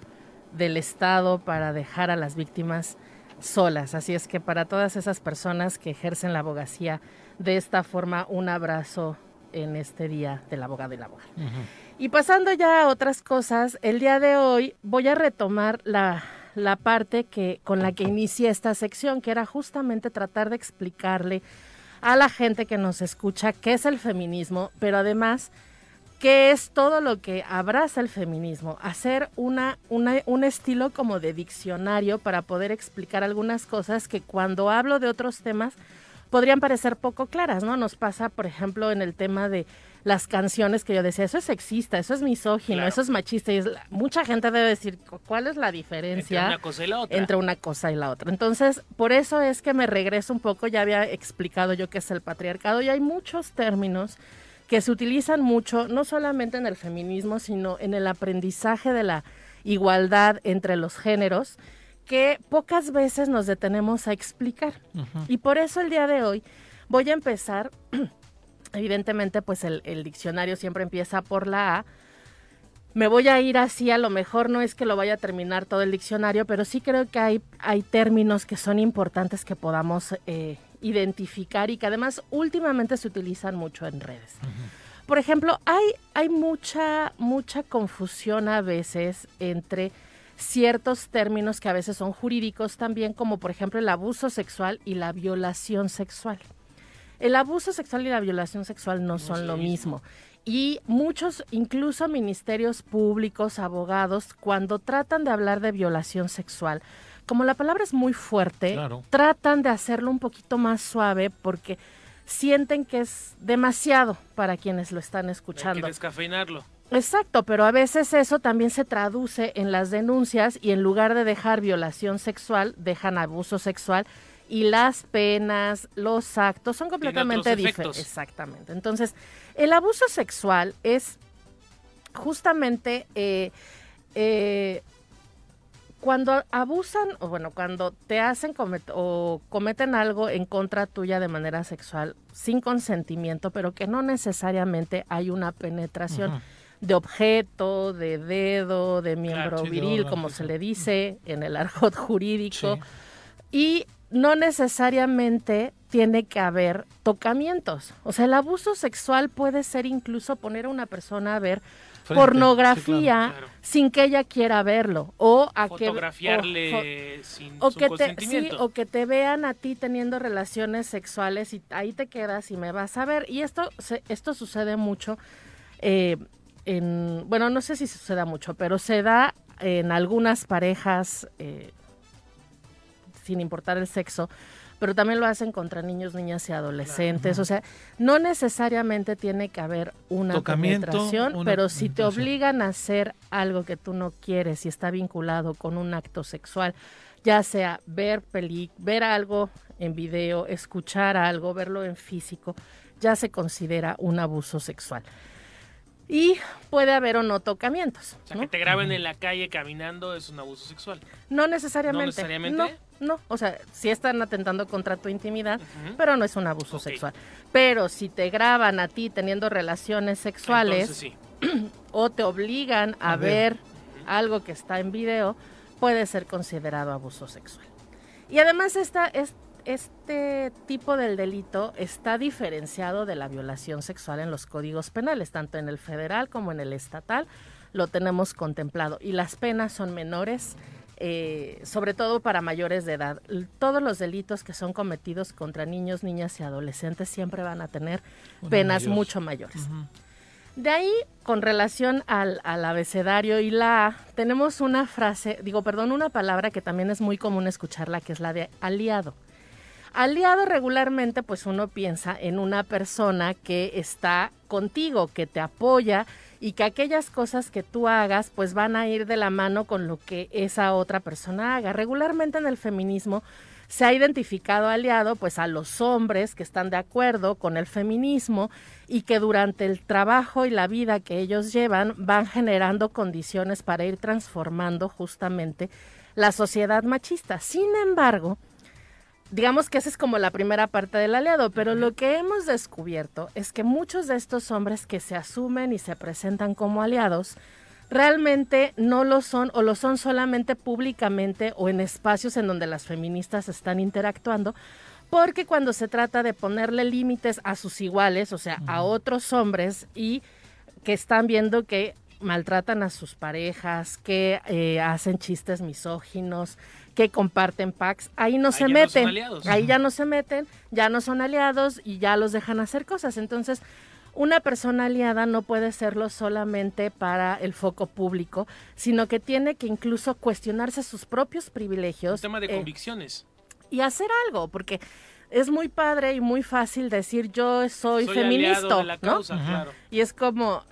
del Estado para dejar a las víctimas solas. Así es que para todas esas personas que ejercen la abogacía de esta forma, un abrazo en este día del abogado y la abogada. Y pasando ya a otras cosas, el día de hoy voy a retomar la, la parte que, con la que inicié esta sección, que era justamente tratar de explicarle a la gente que nos escucha qué es el feminismo, pero además qué es todo lo que abraza el feminismo, hacer una, una, un estilo como de diccionario para poder explicar algunas cosas que cuando hablo de otros temas podrían parecer poco claras, ¿no? Nos pasa, por ejemplo, en el tema de las canciones que yo decía, eso es sexista, eso es misógino, eso es machista. Y mucha gente debe decir, ¿cuál es la diferencia entre una cosa y la otra? Entre una cosa y la otra. Entonces, por eso es que me regreso un poco, ya había explicado yo qué es el patriarcado y hay muchos términos que se utilizan mucho, no solamente en el feminismo, sino en el aprendizaje de la igualdad entre los géneros que pocas veces nos detenemos a explicar. Y por eso el día de hoy voy a empezar, evidentemente pues el, diccionario siempre empieza por la A, me voy a ir así, a lo mejor no es que lo vaya a terminar todo el diccionario, pero sí creo que hay, hay términos que son importantes que podamos eh, identificar y que además últimamente se utilizan mucho en redes. Por ejemplo, hay, hay mucha, mucha confusión a veces entre ciertos términos que a veces son jurídicos también, como por ejemplo el abuso sexual y la violación sexual. El abuso sexual y la violación sexual no, son lo mismo. Y muchos, incluso ministerios públicos, abogados, cuando tratan de hablar de violación sexual, como la palabra es muy fuerte, tratan de hacerlo un poquito más suave porque sienten que es demasiado para quienes lo están escuchando. Hay que descafeinarlo. Exacto, pero a veces eso también se traduce en las denuncias y en lugar de dejar violación sexual, dejan abuso sexual y las penas, los actos son completamente diferentes. Exactamente. Entonces, el abuso sexual es justamente eh, eh, cuando abusan, o bueno, cuando te hacen o cometen algo en contra tuya de manera sexual sin consentimiento, pero que no necesariamente hay una penetración de objeto, de dedo, de miembro viril, como se le dice en el argot jurídico. Y no necesariamente tiene que haber tocamientos. O sea, el abuso sexual puede ser incluso poner a una persona a ver pornografía sin que ella quiera verlo. O a fotografiarle sin o que te o que te vean a ti teniendo relaciones sexuales y ahí te quedas y me vas a ver. Y esto esto sucede mucho eh, en bueno no sé si suceda mucho pero se da en algunas parejas eh, sin importar el sexo pero también lo hacen contra niños, niñas y adolescentes. O sea, no necesariamente tiene que haber una penetración, pero si te obligan a hacer algo que tú no quieres y está vinculado con un acto sexual, ya sea ver peli, ver algo en video, escuchar algo, verlo en físico, ya se considera un abuso sexual y puede haber o no tocamientos. O sea, que te graben en la calle caminando es un abuso sexual. No necesariamente. No necesariamente. No, o sea, sí están atentando contra tu intimidad, pero no es un abuso sexual. Pero si te graban a ti teniendo relaciones sexuales o te obligan a, ver, algo que está en video, puede ser considerado abuso sexual. Y además esta, es, este tipo del delito está diferenciado de la violación sexual en los códigos penales, tanto en el federal como en el estatal, lo tenemos contemplado. Y las penas son menores, eh, sobre todo para mayores de edad. Todos los delitos que son cometidos contra niños, niñas y adolescentes siempre van a tener penas mucho mayores. De ahí, con relación al, al, abecedario y la tenemos una frase, digo, perdón, una palabra que también es muy común escucharla, que es la de aliado. Aliado regularmente, pues uno piensa en una persona que está contigo, que te apoya y que aquellas cosas que tú hagas, pues van a ir de la mano con lo que esa otra persona haga. Regularmente en el feminismo se ha identificado aliado pues a los hombres que están de acuerdo con el feminismo y que durante el trabajo y la vida que ellos llevan van generando condiciones para ir transformando justamente la sociedad machista. Sin embargo, digamos que esa es como la primera parte del aliado, pero lo que hemos descubierto es que muchos de estos hombres que se asumen y se presentan como aliados, realmente no lo son o lo son solamente públicamente o en espacios en donde las feministas están interactuando, porque cuando se trata de ponerle límites a sus iguales, o sea, a otros hombres y que están viendo que maltratan a sus parejas, que eh, hacen chistes misóginos, que comparten packs, ahí no se meten, ahí ya no se meten, ya no son aliados y ya los dejan hacer cosas. Entonces, una persona aliada no puede serlo solamente para el foco público, sino que tiene que incluso cuestionarse sus propios privilegios. Un tema de eh, convicciones. Y hacer algo, porque es muy padre y muy fácil decir yo soy, feminista, Y es como,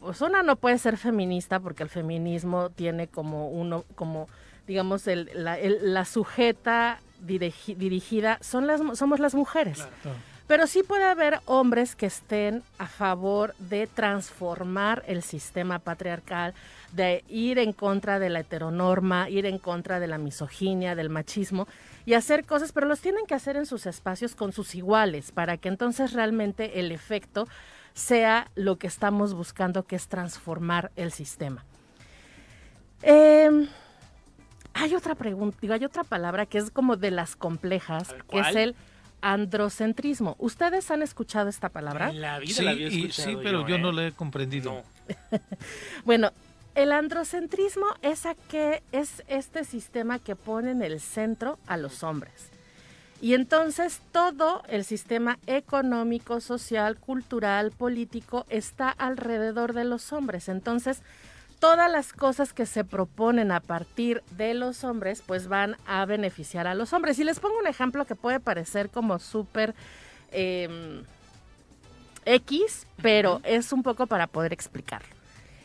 pues una no puede ser feminista porque el feminismo tiene como uno, como digamos, el, la, sujeta dirigida son las, somos las mujeres. Pero sí puede haber hombres que estén a favor de transformar el sistema patriarcal, de ir en contra de la heteronorma, ir en contra de la misoginia, del machismo y hacer cosas, pero los tienen que hacer en sus espacios con sus iguales para que entonces realmente el efecto sea lo que estamos buscando, que es transformar el sistema. Eh, hay otra pregunta, digo, hay otra palabra que es como de las complejas, que es el androcentrismo. ¿Ustedes han escuchado esta palabra? la vida sí, la había escuchado sí, pero yo, no ¿eh? la he comprendido. bueno, el androcentrismo es, a que, es este sistema que pone en el centro a los hombres. Y entonces todo el sistema económico, social, cultural, político está alrededor de los hombres. Entonces, todas las cosas que se proponen a partir de los hombres, pues van a beneficiar a los hombres. Y les pongo un ejemplo que puede parecer como súper em, X, pero es un poco para poder explicarlo.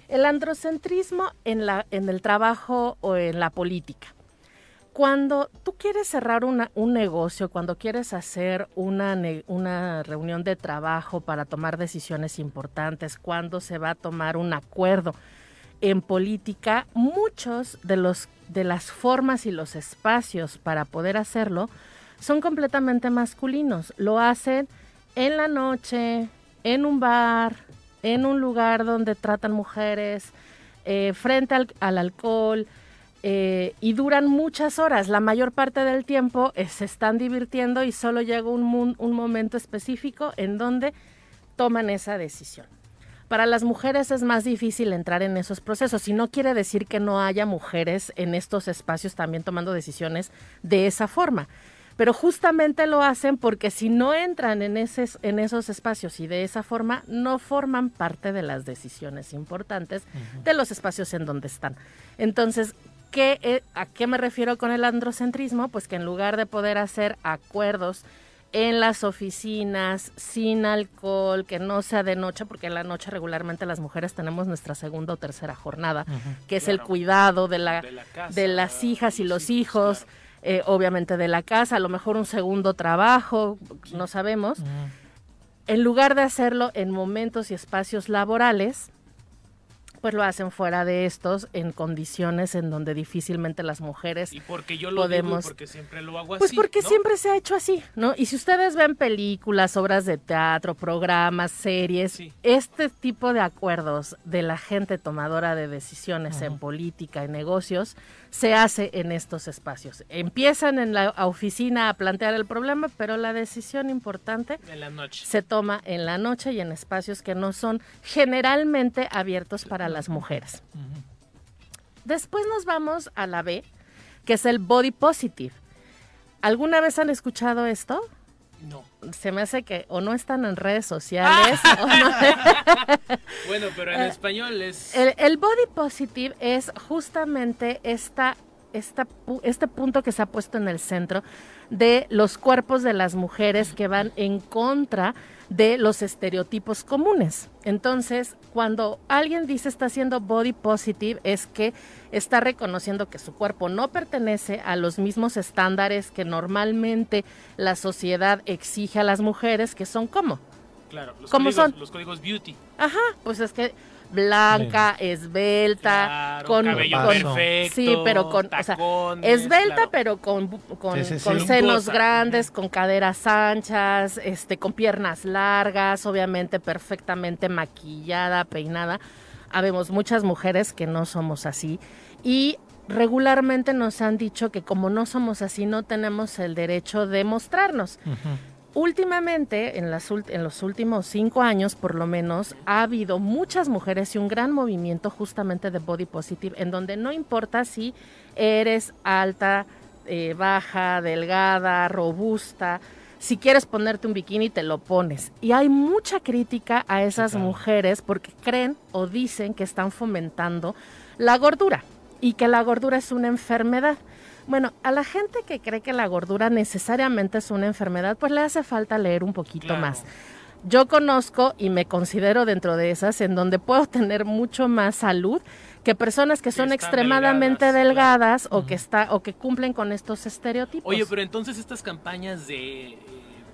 El androcentrismo en, la, en el trabajo o en la política. Cuando tú quieres cerrar un negocio, cuando quieres hacer una, una reunión de trabajo para tomar decisiones importantes, cuando se va a tomar un acuerdo, en política muchos de los de las formas y los espacios para poder hacerlo son completamente masculinos. Lo hacen en la noche, en un bar, en un lugar donde tratan mujeres, eh, frente al, alcohol, eh, y duran muchas horas. La mayor parte del tiempo eh, se están divirtiendo y solo llega un, un momento específico en donde toman esa decisión. Para las mujeres es más difícil entrar en esos procesos y no quiere decir que no haya mujeres en estos espacios también tomando decisiones de esa forma. Pero justamente lo hacen porque si no entran en, en esos espacios y de esa forma, no forman parte de las decisiones importantes de los espacios en donde están. Entonces, ¿qué, eh, ¿a qué me refiero con el androcentrismo? Pues que en lugar de poder hacer acuerdos en las oficinas, sin alcohol, que no sea de noche, porque en la noche regularmente las mujeres tenemos nuestra segunda o tercera jornada, que es el cuidado de, la, de, las hijas y los hijos, eh, obviamente de la casa, a lo mejor un segundo trabajo, no sabemos. En lugar de hacerlo en momentos y espacios laborales, pues lo hacen fuera de estos en condiciones en donde difícilmente las mujeres y porque yo lo podemos digo porque siempre lo hago pues porque siempre se ha hecho así no y si ustedes ven películas obras de teatro programas series este tipo de acuerdos de la gente tomadora de decisiones en política y negocios se hace en estos espacios. Empiezan en la oficina a plantear el problema, pero la decisión importante se toma en la noche y en espacios que no son generalmente abiertos para las mujeres. Después nos vamos a la B, que es el body positive. ¿Alguna vez han escuchado esto? No. Se me hace que o no están en redes sociales. bueno, pero en eh, español es... El, body positive es justamente esta, esta, este punto que se ha puesto en el centro de los cuerpos de las mujeres que van en contra de los estereotipos comunes. Entonces, cuando alguien dice está haciendo body positive, es que está reconociendo que su cuerpo no pertenece a los mismos estándares que normalmente la sociedad exige a las mujeres, que son como. Claro, los, códigos, son? los códigos beauty. Ajá, pues es que blanca, esbelta, con perfecto, sí, pero con, o sea, esbelta pero con, con, senos grandes, con caderas anchas, este, con piernas largas, obviamente perfectamente maquillada, peinada. Habemos muchas mujeres que no somos así y regularmente nos han dicho que como no somos así no tenemos el derecho de mostrarnos últimamente, en, las, en los últimos cinco años por lo menos, ha habido muchas mujeres y un gran movimiento justamente de body positive, en donde no importa si eres alta, eh, baja, delgada, robusta, si quieres ponerte un bikini te lo pones. Y hay mucha crítica a esas mujeres porque creen o dicen que están fomentando la gordura y que la gordura es una enfermedad. Bueno, a la gente que cree que la gordura necesariamente es una enfermedad, pues le hace falta leer un poquito más. Yo conozco y me considero dentro de esas en donde puedo tener mucho más salud que personas que, son extremadamente delgadas, o que está o que cumplen con estos estereotipos. Oye, pero entonces estas campañas de eh,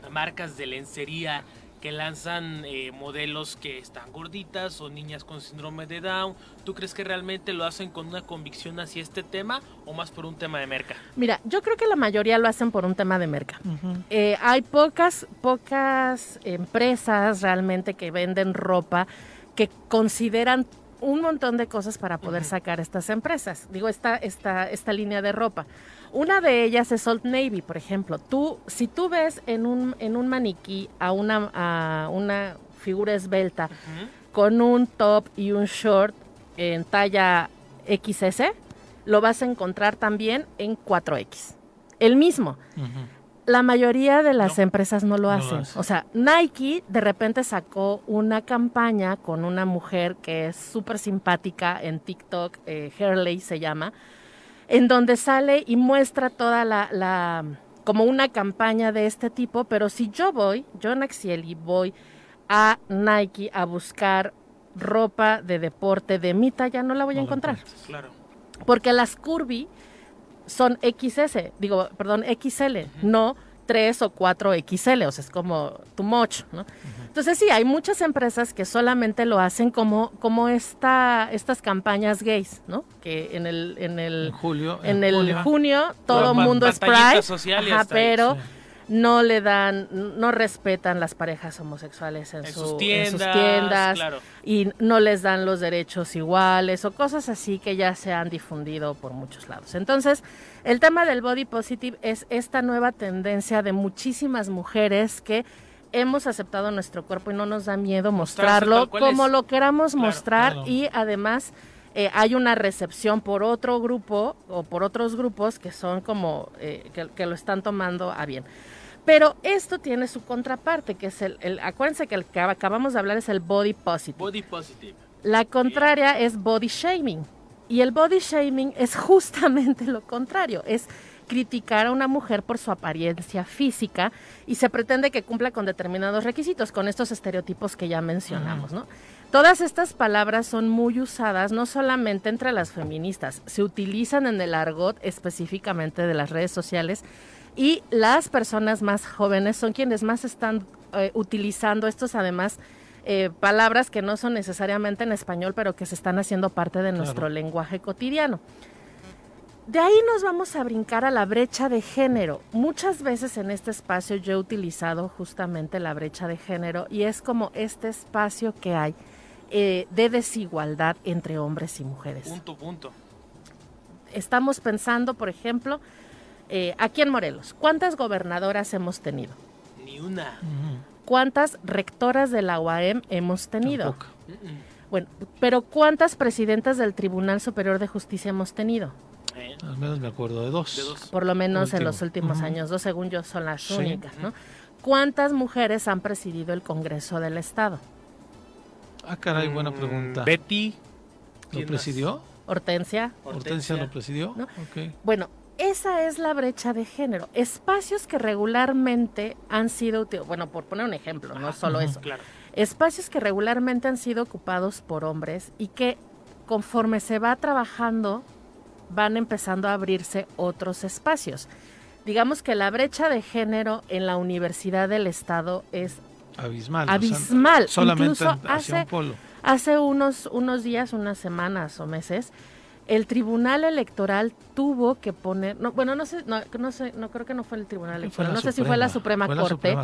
marcas de lencería que lanzan eh, modelos que están gorditas o niñas con síndrome de Down. ¿Tú crees que realmente lo hacen con una convicción hacia este tema o más por un tema de merca? Mira, yo creo que la mayoría lo hacen por un tema de merca. Eh, hay pocas, pocas empresas realmente que venden ropa que consideran un montón de cosas para poder sacar estas empresas. Digo, esta, esta, esta línea de ropa. Una de ellas es Old Navy, por ejemplo. Tú, si tú ves en un, en un maniquí a una, a una figura esbelta con un top y un short en talla XS, lo vas a encontrar también en 4X. El mismo. La mayoría de las empresas no lo, hacen. O sea, Nike de repente sacó una campaña con una mujer que es súper simpática en TikTok, eh, Hurley se llama, en donde sale y muestra toda la, como una campaña de este tipo, pero si yo voy, yo Naxieli voy a Nike a buscar ropa de deporte de mi talla, no la voy a encontrar. Claro. Porque las curvy son XS, digo, perdón, XL, no 3 o 4 XL, o sea, es como too much, ¿no? Entonces sí, hay muchas empresas que solamente lo hacen como, como esta, estas campañas gays, ¿no? Que en el, en el, julio, en, el junio todo el mundo es Pride, pero no le dan, no respetan las parejas homosexuales en, sus tiendas, y no les dan los derechos iguales o cosas así que ya se han difundido por muchos lados. Entonces, el tema del body positive es esta nueva tendencia de muchísimas mujeres que hemos aceptado nuestro cuerpo y no nos da miedo mostrarlo como lo queramos mostrar y además eh, hay una recepción por otro grupo o por otros grupos que son como eh, que, lo están tomando a bien. Pero esto tiene su contraparte, que es el, el, acuérdense que el que acabamos de hablar es el body positive. Body positive. La contraria es body shaming. Y el body shaming es justamente lo contrario, es criticar a una mujer por su apariencia física y se pretende que cumpla con determinados requisitos, con estos estereotipos que ya mencionamos, ¿no? Todas estas palabras son muy usadas no solamente entre las feministas, se utilizan en el argot específicamente de las redes sociales y las personas más jóvenes son quienes más están eh, utilizando estos además eh, palabras que no son necesariamente en español, pero que se están haciendo parte de nuestro lenguaje cotidiano. De ahí nos vamos a brincar a la brecha de género. Muchas veces en este espacio yo he utilizado justamente la brecha de género y es como este espacio que hay eh, de desigualdad entre hombres y mujeres. Punto, punto. Estamos pensando, por ejemplo, eh, aquí en Morelos, ¿cuántas gobernadoras hemos tenido? Ni una. ¿Cuántas rectoras de la UAM hemos tenido? Bueno, pero ¿cuántas presidentas del Tribunal Superior de Justicia hemos tenido? Al menos me acuerdo de dos. Por lo menos en los últimos años, dos según yo son las únicas, ¿no? ¿Cuántas mujeres han presidido el Congreso del Estado? Ah, caray, buena mm, pregunta. Betty. ¿Lo presidió? Hortensia. Hortensia lo presidió. ¿No? Bueno, esa es la brecha de género. Espacios que regularmente han sido, bueno, por poner un ejemplo, no solo eso. Claro. Espacios que regularmente han sido ocupados por hombres y que conforme se va trabajando van empezando a abrirse otros espacios. Digamos que la brecha de género en la Universidad del Estado es abismal. Abismal. solamente hace, hace unos, unos días, unas semanas o meses, el Tribunal Electoral tuvo que poner, no, bueno, no sé, no, no sé, no creo que no fue el Tribunal Electoral, no sé si fue la Suprema Corte,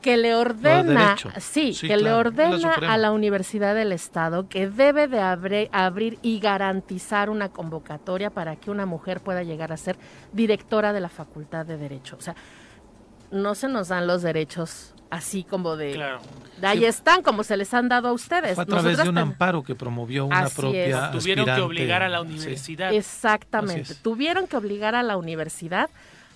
que le ordena, sí, que le ordena a la Universidad del Estado que debe de abrir y garantizar una convocatoria para que una mujer pueda llegar a ser directora de la Facultad de Derecho. O sea, no se nos dan los derechos así como de, claro. ahí están como se les han dado a ustedes. Fue a través de un amparo que promovió una propia Tuvieron que obligar a la universidad. Exactamente, tuvieron que obligar a la universidad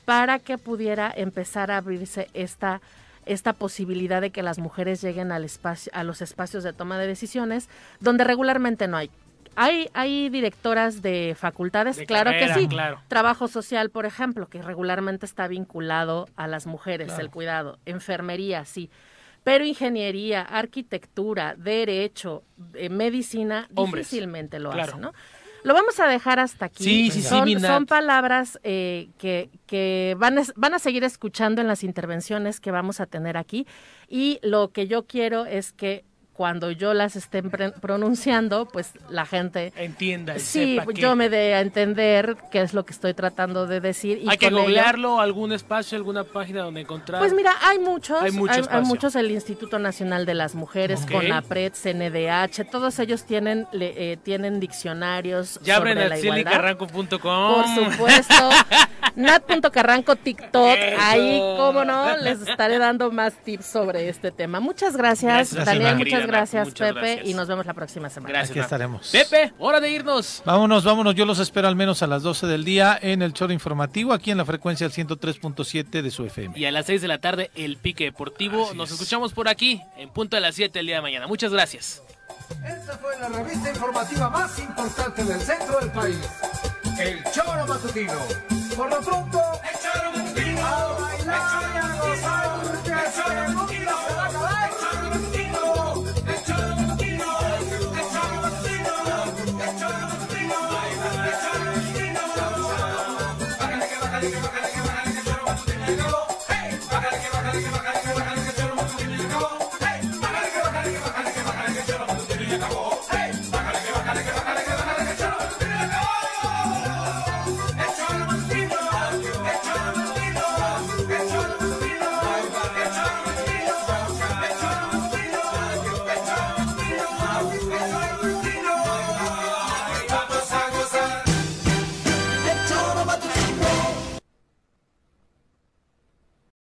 para que pudiera empezar a abrirse esta esta posibilidad de que las mujeres lleguen al espacio, a los espacios de toma de decisiones donde regularmente no hay. Hay, hay directoras de facultades, claro que sí. Trabajo social, por ejemplo, que regularmente está vinculado a las mujeres, el cuidado. Enfermería, sí. Pero ingeniería, arquitectura, derecho, eh, medicina, difícilmente lo hacen, ¿no? Lo vamos a dejar hasta aquí. Sí, son, son palabras eh, que, que van, a, van a seguir escuchando en las intervenciones que vamos a tener aquí. Y lo que yo quiero es que cuando yo las esté pronunciando, pues la gente entienda. sí, yo me dé a entender qué es lo que estoy tratando de decir. Y hay que googlearlo, algún espacio, alguna página donde encontrar. Pues mira, hay muchos, hay, muchos, el Instituto Nacional de las Mujeres, con CONAPRED, CNDH, todos ellos tienen le, eh, tienen diccionarios. Ya abren el Por supuesto. Nat.carranco TikTok, ahí, cómo no, les estaré dando más tips sobre este tema. Muchas gracias, Daniel, muchas gracias, Pepe, y nos vemos la próxima semana. Gracias. Aquí estaremos. Pepe, hora de irnos. Vámonos, vámonos, yo los espero al menos a las 12 del día en el choro informativo, aquí en la frecuencia del 103.7 de su FM. Y a las 6 de la tarde, el pique deportivo. nos escuchamos por aquí, en punto de las 7 el día de mañana. Muchas gracias. Esta fue la revista informativa más importante del centro del país. El Choro Matutino. Por lo pronto, el Choro Matutino. A bailar y a gozar.